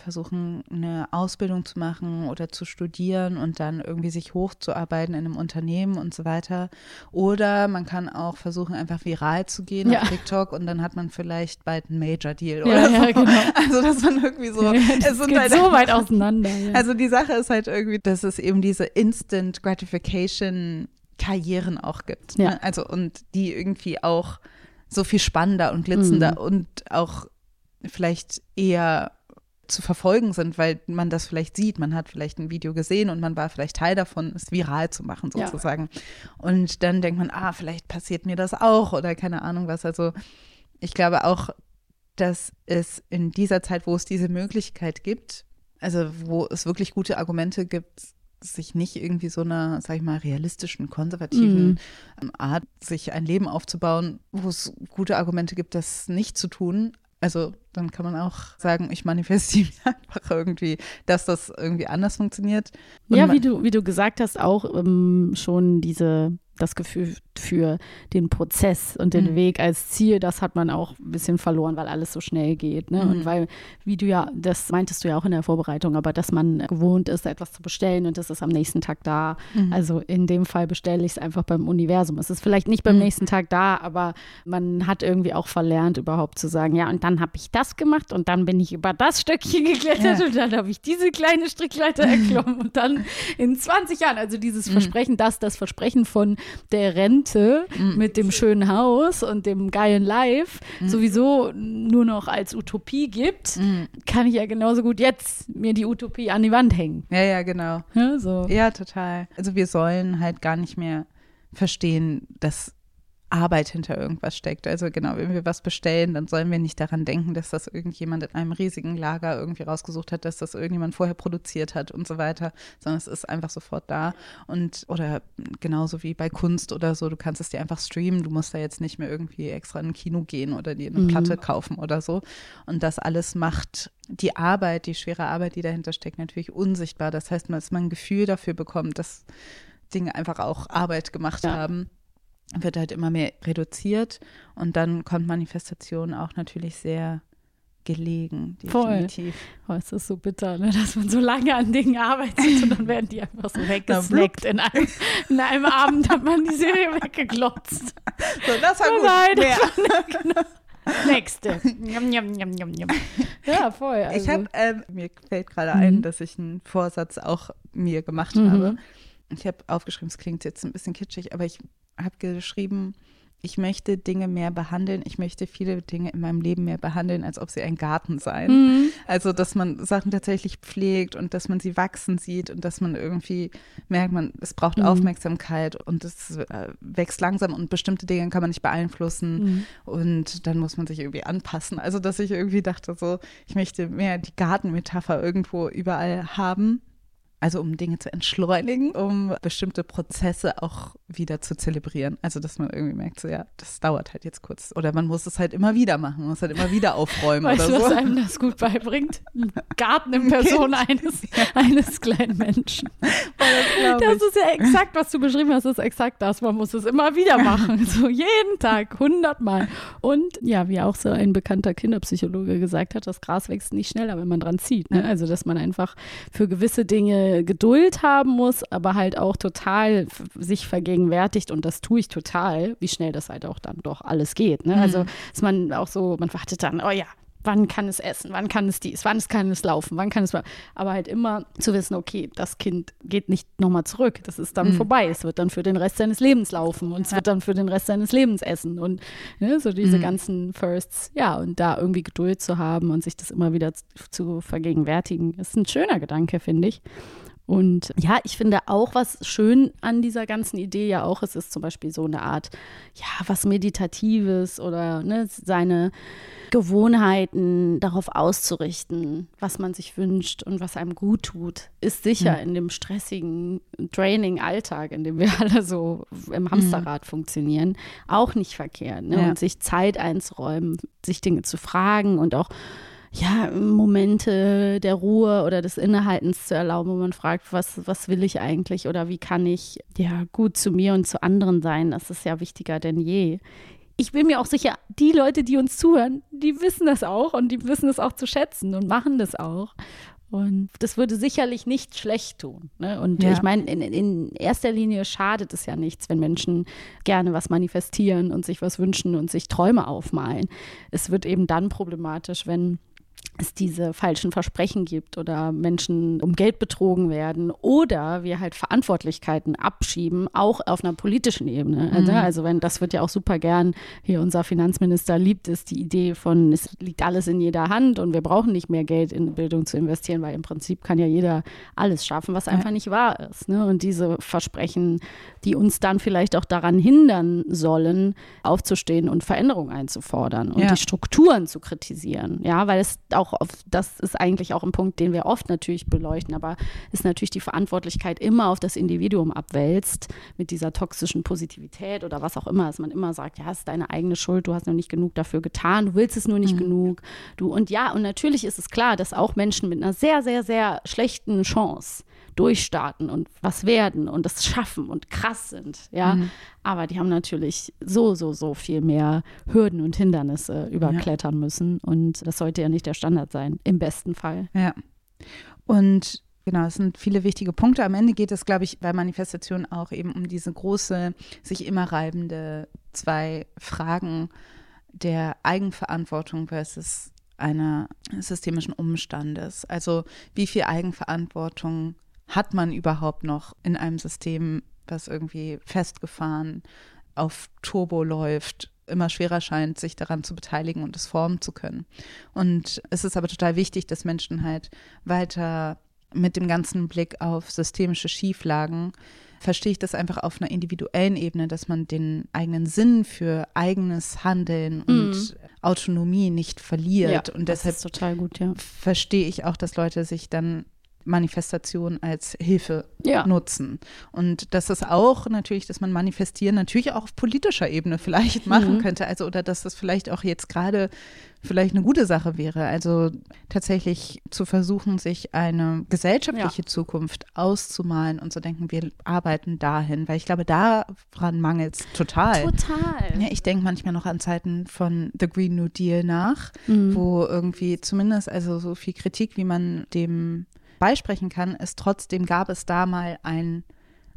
versuchen, eine Ausbildung zu machen oder zu studieren und dann irgendwie sich hochzuarbeiten in einem Unternehmen und so weiter. Oder man kann auch versuchen, einfach viral zu gehen Ja. auf TikTok und dann hat man vielleicht bald einen Major-Deal Ja, oder ja, so. genau. *laughs* Also, dass man irgendwie so, das es sind geht halt so weit auseinander. Ja. also die Sache ist halt irgendwie, dass es eben diese Instant Gratification Karrieren auch gibt. Ja. Ne? Also und die irgendwie auch so viel spannender und glitzender Mhm. und auch vielleicht eher zu verfolgen sind, weil man das vielleicht sieht. Man hat vielleicht ein Video gesehen und man war vielleicht Teil davon, es viral zu machen Ja. sozusagen. Und dann denkt man, ah, vielleicht passiert mir das auch oder keine Ahnung was. Also ich glaube auch, dass es in dieser Zeit, wo es diese Möglichkeit gibt, also wo es wirklich gute Argumente gibt, sich nicht irgendwie so einer, sag ich mal, realistischen, konservativen ähm, Art, sich ein Leben aufzubauen, wo es gute Argumente gibt, das nicht zu tun. Also dann kann man auch sagen, ich manifestiere mir *laughs* einfach irgendwie, dass das irgendwie anders funktioniert. Und Ja, wie du, wie du gesagt hast, auch ähm, schon diese, das Gefühl für den Prozess und den Mhm. Weg als Ziel, das hat man auch ein bisschen verloren, weil alles so schnell geht. Ne? Mhm. Und weil, wie du ja, das meintest du ja auch in der Vorbereitung, aber dass man gewohnt ist, etwas zu bestellen und es ist am nächsten Tag da. Mhm. Also in dem Fall bestelle ich es einfach beim Universum. Es ist vielleicht nicht beim Mhm. nächsten Tag da, aber man hat irgendwie auch verlernt, überhaupt zu sagen, ja, und dann habe ich das gemacht und dann bin ich über das Stöckchen geklettert Ja. und dann habe ich diese kleine Strickleiter erklommen und dann in 20 Jahren, also dieses Mhm. Versprechen, das, das Versprechen von der Rente Mhm. mit dem schönen Haus und dem geilen Life Mhm. sowieso nur noch als Utopie gibt, kann ich ja genauso gut jetzt mir die Utopie an die Wand hängen. Ja, ja, genau. Ja, so. Ja, total. Also wir sollen halt gar nicht mehr verstehen, dass Arbeit hinter irgendwas steckt. Also genau, wenn wir was bestellen, dann sollen wir nicht daran denken, dass das irgendjemand in einem riesigen Lager irgendwie rausgesucht hat, dass das irgendjemand vorher produziert hat und so weiter, sondern es ist einfach sofort da. Und oder genauso wie bei Kunst oder so, du kannst es dir einfach streamen, du musst da jetzt nicht mehr irgendwie extra in ein Kino gehen oder dir eine Platte kaufen oder so. Und das alles macht die Arbeit, die schwere Arbeit, die dahinter steckt, natürlich unsichtbar. Das heißt, dass man ein Gefühl dafür bekommt, dass Dinge einfach auch Arbeit gemacht Ja. haben, wird halt immer mehr reduziert. Und dann kommt Manifestation auch natürlich sehr gelegen, Voll. definitiv. Oh, es ist so bitter, ne, dass man so lange an Dingen arbeitet und dann werden die einfach so *laughs* weggesnackt. In einem, in einem Abend hat man die Serie *laughs* weggeglotzt. So, das war Oh gut. nein, das war *laughs* Nächste. Njam, njam, njam, njam, njam. Ja, voll. Also, Ich habe, ähm, mir fällt gerade ein, Mhm. dass ich einen Vorsatz auch mir gemacht Mhm. habe. Ich habe aufgeschrieben, es klingt jetzt ein bisschen kitschig, aber ich habe geschrieben, ich möchte Dinge mehr behandeln. Ich möchte viele Dinge in meinem Leben mehr behandeln, als ob sie ein Garten seien. Mhm. Also, dass man Sachen tatsächlich pflegt und dass man sie wachsen sieht und dass man irgendwie merkt, man, es braucht Mhm. Aufmerksamkeit und es äh, wächst langsam und bestimmte Dinge kann man nicht beeinflussen Mhm. und dann muss man sich irgendwie anpassen. Also, dass ich irgendwie dachte, so, ich möchte mehr die Gartenmetapher irgendwo überall haben. Also um Dinge zu entschleunigen, um bestimmte Prozesse auch wieder zu zelebrieren. Also dass man irgendwie merkt, so ja, das dauert halt jetzt kurz. Oder man muss es halt immer wieder machen, man muss halt immer *laughs* wieder aufräumen Weißt du, oder was so. einem das gut beibringt? Ein Garten in *laughs* Person eines, *laughs* eines kleinen Menschen. Das ich. ist ja exakt, was du beschrieben hast, ist exakt das. Man muss es immer wieder machen. So jeden Tag, hundertmal. Und ja, wie auch so ein bekannter Kinderpsychologe gesagt hat, das Gras wächst nicht schneller, wenn man dran zieht. Ne? Also, dass man einfach für gewisse Dinge Geduld haben muss, aber halt auch total sich vergegenwärtigt und das tue ich total, wie schnell das halt auch dann doch alles geht. Ne? Also, dass man auch so, man wartet dann, oh ja, wann kann es essen, wann kann es dies, wann kann es laufen, wann kann es, aber halt immer zu wissen, okay, das Kind geht nicht nochmal zurück, das ist dann vorbei, es wird dann für den Rest seines Lebens laufen und es wird dann für den Rest seines Lebens essen und ne, so diese ganzen Firsts, ja, und da irgendwie Geduld zu haben und sich das immer wieder zu vergegenwärtigen, ist ein schöner Gedanke, finde ich. Und ja, ich finde auch, was schön an dieser ganzen Idee ja auch ist, ist zum Beispiel so eine Art, ja, was Meditatives oder ne, seine Gewohnheiten darauf auszurichten, was man sich wünscht und was einem gut tut, ist sicher mhm. in dem stressigen Training-Alltag, in dem wir *laughs* alle so im Hamsterrad mhm. funktionieren, auch nicht verkehrt. Ne? Ja. Und sich Zeit einzuräumen, sich Dinge zu fragen und auch ja, Momente der Ruhe oder des Innehaltens zu erlauben, wo man fragt, was, was will ich eigentlich oder wie kann ich ja gut zu mir und zu anderen sein? Das ist ja wichtiger denn je. Ich bin mir auch sicher, die Leute, die uns zuhören, die wissen das auch und die wissen es auch zu schätzen und machen das auch. Und das würde sicherlich nicht schlecht tun. Ne? Und ja. ich meine, in, in, erster Linie schadet es ja nichts, wenn Menschen gerne was manifestieren und sich was wünschen und sich Träume aufmalen. Es wird eben dann problematisch, wenn es diese falschen Versprechen gibt oder Menschen um Geld betrogen werden oder wir halt Verantwortlichkeiten abschieben, auch auf einer politischen Ebene. Also, mhm. also wenn das wird ja auch super gern, hier unser Finanzminister liebt es, die Idee von, es liegt alles in jeder Hand und wir brauchen nicht mehr Geld in Bildung zu investieren, weil im Prinzip kann ja jeder alles schaffen, was einfach ja. nicht wahr ist. Ne? Und diese Versprechen, die uns dann vielleicht auch daran hindern sollen, aufzustehen und Veränderungen einzufordern und ja. die Strukturen zu kritisieren. Ja, weil es auch auf, das ist eigentlich auch ein Punkt, den wir oft natürlich beleuchten, aber ist natürlich die Verantwortlichkeit immer auf das Individuum abwälzt mit dieser toxischen Positivität oder was auch immer, dass man immer sagt, ja, es ist deine eigene Schuld, du hast noch nicht genug dafür getan, du willst es nur nicht mhm. genug. Du und ja, und natürlich ist es klar, dass auch Menschen mit einer sehr, sehr, sehr schlechten Chance durchstarten und was werden und das schaffen und krass sind, ja. Mhm. Aber die haben natürlich so, so, so viel mehr Hürden und Hindernisse überklettern ja. müssen. Und das sollte ja nicht der Standard sein, im besten Fall. Ja. Und Genau, es sind viele wichtige Punkte. Am Ende geht es, glaube ich, bei Manifestation auch eben um diese große, sich immer reibende zwei Fragen der Eigenverantwortung versus einer systemischen Umstandes. Also wie viel Eigenverantwortung hat man überhaupt noch in einem System, was irgendwie festgefahren auf Turbo läuft, immer schwerer scheint, sich daran zu beteiligen und es formen zu können. Und es ist aber total wichtig, dass Menschen halt weiter mit dem ganzen Blick auf systemische Schieflagen verstehe ich das einfach auf einer individuellen Ebene, dass man den eigenen Sinn für eigenes Handeln und mm. Autonomie nicht verliert. Ja, und deshalb total gut, ja. verstehe ich auch, dass Leute sich dann Manifestation als Hilfe ja. nutzen. Und das ist auch natürlich, dass man manifestieren natürlich auch auf politischer Ebene vielleicht machen mhm. könnte. Also, oder dass das vielleicht auch jetzt gerade vielleicht eine gute Sache wäre. Also tatsächlich zu versuchen, sich eine gesellschaftliche ja. Zukunft auszumalen und zu denken, wir arbeiten dahin, weil ich glaube, daran mangelt es total. Total. Ja, ich denke manchmal noch an Zeiten von The Green New Deal nach, mhm. wo irgendwie zumindest also so viel Kritik, wie man dem beisprechen kann, ist trotzdem gab es da mal ein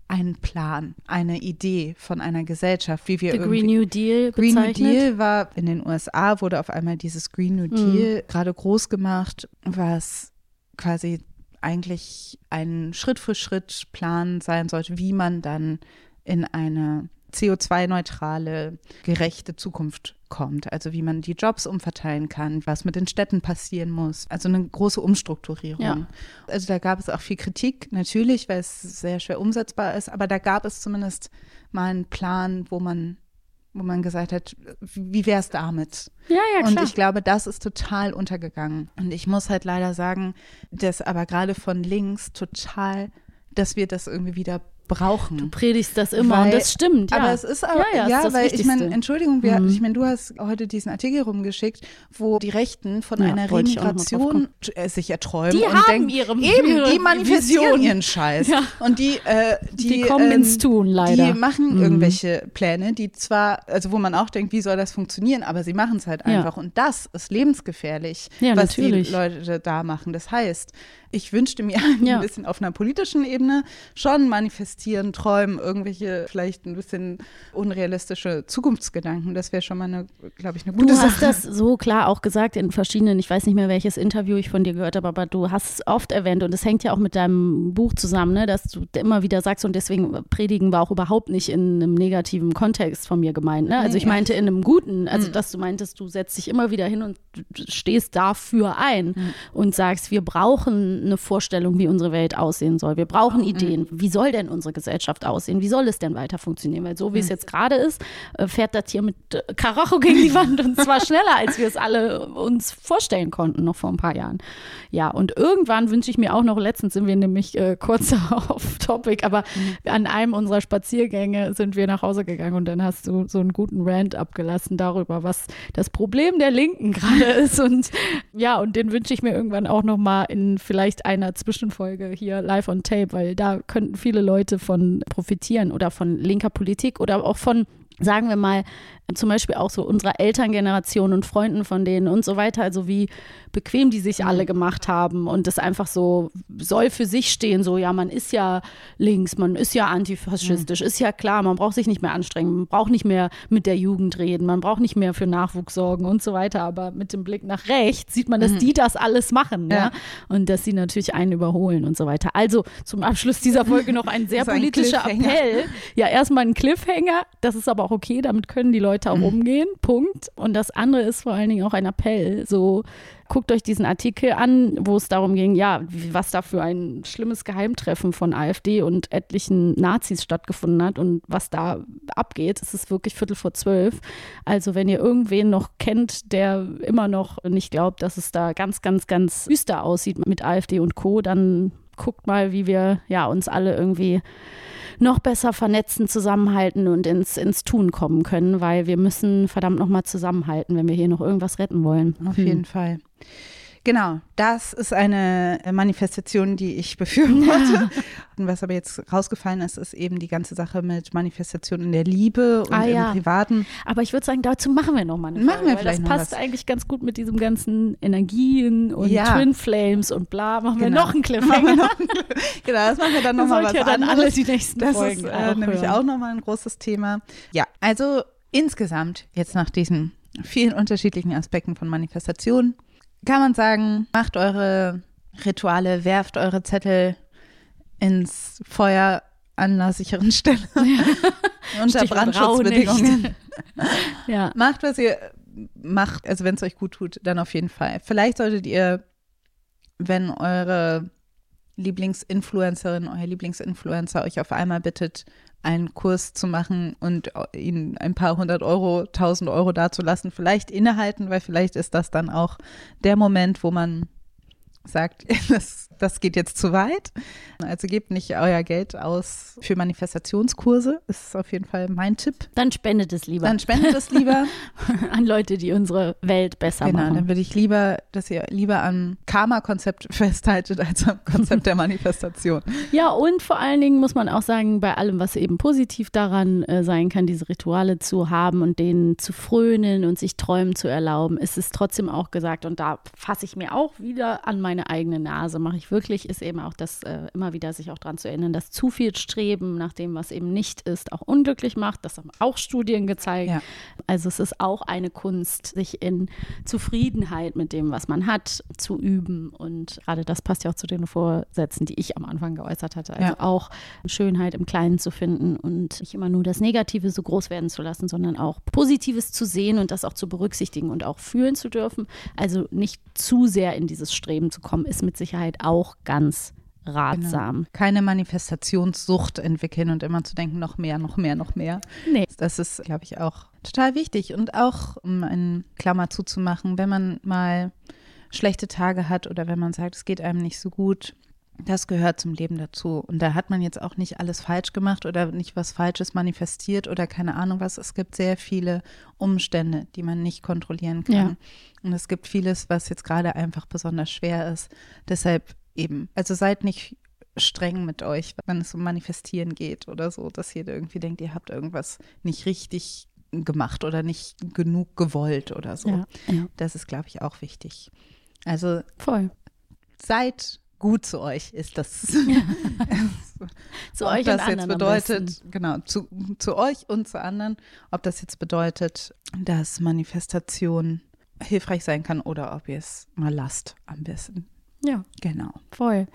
einen Plan, eine Idee von einer Gesellschaft, wie wir The Green New Deal Green bezeichnet. New Deal war in den USA wurde auf einmal dieses Green New hm. Deal mhm. gerade groß gemacht, was quasi eigentlich ein Schritt für Schritt Plan sein sollte, wie man dann in eine CO2-neutrale, gerechte Zukunft kommt. Also wie man die Jobs umverteilen kann, was mit den Städten passieren muss. Also eine große Umstrukturierung. Ja. Also da gab es auch viel Kritik, natürlich, weil es sehr schwer umsetzbar ist, aber da gab es zumindest mal einen Plan, wo man wo man gesagt hat, wie wäre es damit? Ja, ja, klar. Und ich glaube, das ist total untergegangen. Und ich muss halt leider sagen, dass aber gerade von links total, dass wir das irgendwie wieder brauchen. Du predigst das immer weil, und das stimmt, ja. Aber es ist aber, ja, ja, ja weil ich meine, Entschuldigung, wir, mhm. ich meine, du hast heute diesen Artikel rumgeschickt, wo die Rechten von ja, einer Remigration äh, sich erträumen die und haben denken, ihre, eben, ihre die manifestieren Vision. ihren *laughs* Scheiß. Ja. Und die, äh, die, die kommen ähm, ins Tun, leider. Die machen mhm. irgendwelche Pläne, die zwar, also wo man auch denkt, wie soll das funktionieren, aber sie machen es halt einfach. Und das ist lebensgefährlich, was natürlich. die Leute da machen. Das heißt, ich wünschte mir *laughs* ja. ein bisschen auf einer politischen Ebene schon manifestieren, träumen, irgendwelche vielleicht ein bisschen unrealistische Zukunftsgedanken. Das wäre schon mal eine, glaube ich, eine gute du Sache. Du hast das so klar auch gesagt in verschiedenen, ich weiß nicht mehr, welches Interview ich von dir gehört habe, aber du hast es oft erwähnt und es hängt ja auch mit deinem Buch zusammen, ne, dass du immer wieder sagst und deswegen predigen war auch überhaupt nicht in einem negativen Kontext von mir gemeint. Ne? Also ich meinte in einem guten, also mhm. dass du meintest, du setzt dich immer wieder hin und stehst dafür ein mhm. und sagst, wir brauchen eine Vorstellung, wie unsere Welt aussehen soll. Wir brauchen Ideen. Wie soll denn unsere Gesellschaft aussehen? Wie soll es denn weiter funktionieren? Weil so wie es jetzt gerade ist, äh, fährt das hier mit äh, Karacho gegen die Wand und zwar *laughs* schneller, als wir es alle uns vorstellen konnten, noch vor ein paar Jahren. Ja, und irgendwann wünsche ich mir auch noch, letztens sind wir nämlich äh, kurz *laughs* auf Topic, aber an einem unserer Spaziergänge sind wir nach Hause gegangen und dann hast du so einen guten Rant abgelassen darüber, was das Problem der Linken *laughs* gerade ist. Und ja, und den wünsche ich mir irgendwann auch noch mal in vielleicht einer Zwischenfolge hier live on tape, weil da könnten viele Leute von profitieren oder von linker Politik oder auch von sagen wir mal, zum Beispiel auch so unserer Elterngeneration und Freunden von denen und so weiter, also wie bequem die sich alle gemacht haben und das einfach so soll für sich stehen, so ja, man ist ja links, man ist ja antifaschistisch, ist ja klar, man braucht sich nicht mehr anstrengen, man braucht nicht mehr mit der Jugend reden, man braucht nicht mehr für Nachwuchs sorgen und so weiter, aber mit dem Blick nach rechts sieht man, dass die das alles machen, ja, Ja. und dass sie natürlich einen überholen und so weiter. Also zum Abschluss dieser Folge noch ein *laughs* sehr ein politischer Cliffhanger. Appell. Ja, erstmal ein Cliffhanger, das ist aber auch okay, damit können die Leute auch umgehen, Punkt. Und das andere ist vor allen Dingen auch ein Appell, so guckt euch diesen Artikel an, wo es darum ging, ja, was da für ein schlimmes Geheimtreffen von AfD und etlichen Nazis stattgefunden hat und was da abgeht. Es ist wirklich Viertel vor zwölf. Also wenn ihr irgendwen noch kennt, der immer noch nicht glaubt, dass es da ganz, ganz, ganz düster aussieht mit AfD und Co., dann guckt mal, wie wir ja uns alle irgendwie noch besser vernetzen, zusammenhalten und ins, ins Tun kommen können, weil wir müssen verdammt nochmal zusammenhalten, wenn wir hier noch irgendwas retten wollen. Auf jeden Fall. Genau, das ist eine Manifestation, die ich befürworte. *laughs* Und was aber jetzt rausgefallen ist, ist eben die ganze Sache mit Manifestation in der Liebe und Ah, ja. im Privaten. Aber ich würde sagen, dazu machen wir nochmal eine Machen Folge, wir weil vielleicht Das passt was. eigentlich ganz gut mit diesem ganzen Energien und Ja. Twin Flames und bla. Machen wir Genau. noch einen Cliffhanger. *laughs* Genau, das machen wir dann nochmal was ihr dann anderes. alle die nächsten Das Folgen ist äh, nämlich hören. auch nochmal ein großes Thema. Ja, also insgesamt, jetzt nach diesen vielen unterschiedlichen Aspekten von Manifestation, kann man sagen, macht eure Rituale, werft eure Zettel ins Feuer an einer sicheren Stelle *laughs* unter Stichwort Brandschutzbedingungen. Ja. Macht, was ihr macht, also wenn es euch gut tut, dann auf jeden Fall. Vielleicht solltet ihr, wenn eure Lieblingsinfluencerin, euer Lieblingsinfluencer euch auf einmal bittet, einen Kurs zu machen und ihnen ein paar hundert Euro, tausend Euro dazulassen, vielleicht innehalten, weil vielleicht ist das dann auch der Moment, wo man sagt, *laughs* das, das geht jetzt zu weit. Also gebt nicht euer Geld aus für Manifestationskurse, ist auf jeden Fall mein Tipp. Dann spendet es lieber Dann spendet es lieber. *laughs* an Leute, die unsere Welt besser Genau, machen. dann würde ich lieber, dass ihr lieber am Karma-Konzept festhaltet als am Konzept der Manifestation. *laughs* Ja, und vor allen Dingen muss man auch sagen, bei allem, was eben positiv daran äh, sein kann, diese Rituale zu haben und denen zu frönen und sich Träumen zu erlauben, ist es trotzdem auch gesagt, und da fasse ich mir auch wieder an meine eigene Nase, mache ich wirklich, ist eben auch das äh, immer wieder sich auch daran zu erinnern, dass zu viel Streben nach dem, was eben nicht ist, auch unglücklich macht. Das haben auch Studien gezeigt. Ja. Also es ist auch eine Kunst, sich in Zufriedenheit mit dem, was man hat, zu üben. Und gerade das passt ja auch zu den Vorsätzen, die ich am Anfang geäußert hatte. Also Ja. auch Schönheit im Kleinen zu finden und nicht immer nur das Negative so groß werden zu lassen, sondern auch Positives zu sehen und das auch zu berücksichtigen und auch fühlen zu dürfen. Also nicht zu sehr in dieses Streben zu kommen, ist mit Sicherheit auch ganz ratsam. Keine Manifestationssucht entwickeln und immer zu denken, noch mehr, noch mehr, noch mehr. Nee. Das ist, glaube ich, auch total wichtig. Und auch, um eine Klammer zuzumachen, wenn man mal schlechte Tage hat oder wenn man sagt, es geht einem nicht so gut, das gehört zum Leben dazu. Und da hat man jetzt auch nicht alles falsch gemacht oder nicht was Falsches manifestiert oder keine Ahnung was. Es gibt sehr viele Umstände, die man nicht kontrollieren kann. Ja. Und es gibt vieles, was jetzt gerade einfach besonders schwer ist. Deshalb eben, also seid nicht streng mit euch, wenn es um Manifestieren geht oder so, dass ihr irgendwie denkt, ihr habt irgendwas nicht richtig gemacht oder nicht genug gewollt oder so. Ja, ja, Das ist, glaube ich, auch wichtig. Also voll. seid gut zu euch, ist das. *laughs* *laughs* Zu Ob euch das und jetzt anderen am bedeutet, genau, zu, zu euch und zu anderen, ob das jetzt bedeutet, dass Manifestation hilfreich sein kann oder ob ihr es mal lasst am besten. Ja. Genau. Voll.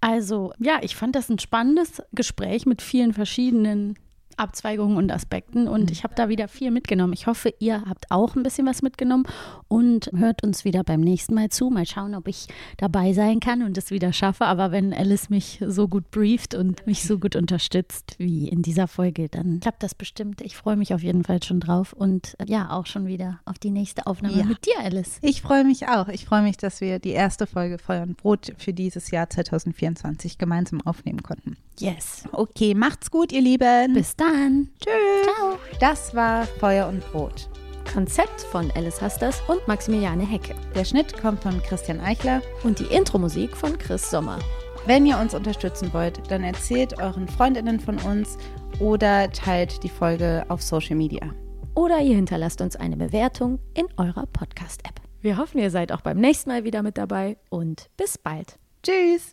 Also, ja, ich fand das ein spannendes Gespräch mit vielen verschiedenen Abzweigungen und Aspekten. Und ich habe da wieder viel mitgenommen. Ich hoffe, ihr habt auch ein bisschen was mitgenommen und hört uns wieder beim nächsten Mal zu. Mal schauen, ob ich dabei sein kann und es wieder schaffe. Aber wenn Alice mich so gut brieft und mich so gut unterstützt wie in dieser Folge, dann klappt das bestimmt. Ich freue mich auf jeden Fall schon drauf und äh, ja, auch schon wieder auf die nächste Aufnahme Ja. mit dir, Alice. Ich freue mich auch. Ich freue mich, dass wir die erste Folge Feuer und Brot für dieses Jahr 2024 gemeinsam aufnehmen konnten. Yes. Okay, macht's gut, ihr Lieben. Bis dann. Tschüss. Ciao. Das war Feuer und Brot. Konzept von Alice Hasters und Maximiliane Hecke. Der Schnitt kommt von Christian Eichler. Und die Intro-Musik von Chris Sommer. Wenn ihr uns unterstützen wollt, dann erzählt euren Freundinnen von uns oder teilt die Folge auf Social Media. Oder ihr hinterlasst uns eine Bewertung in eurer Podcast-App. Wir hoffen, ihr seid auch beim nächsten Mal wieder mit dabei und bis bald. Tschüss.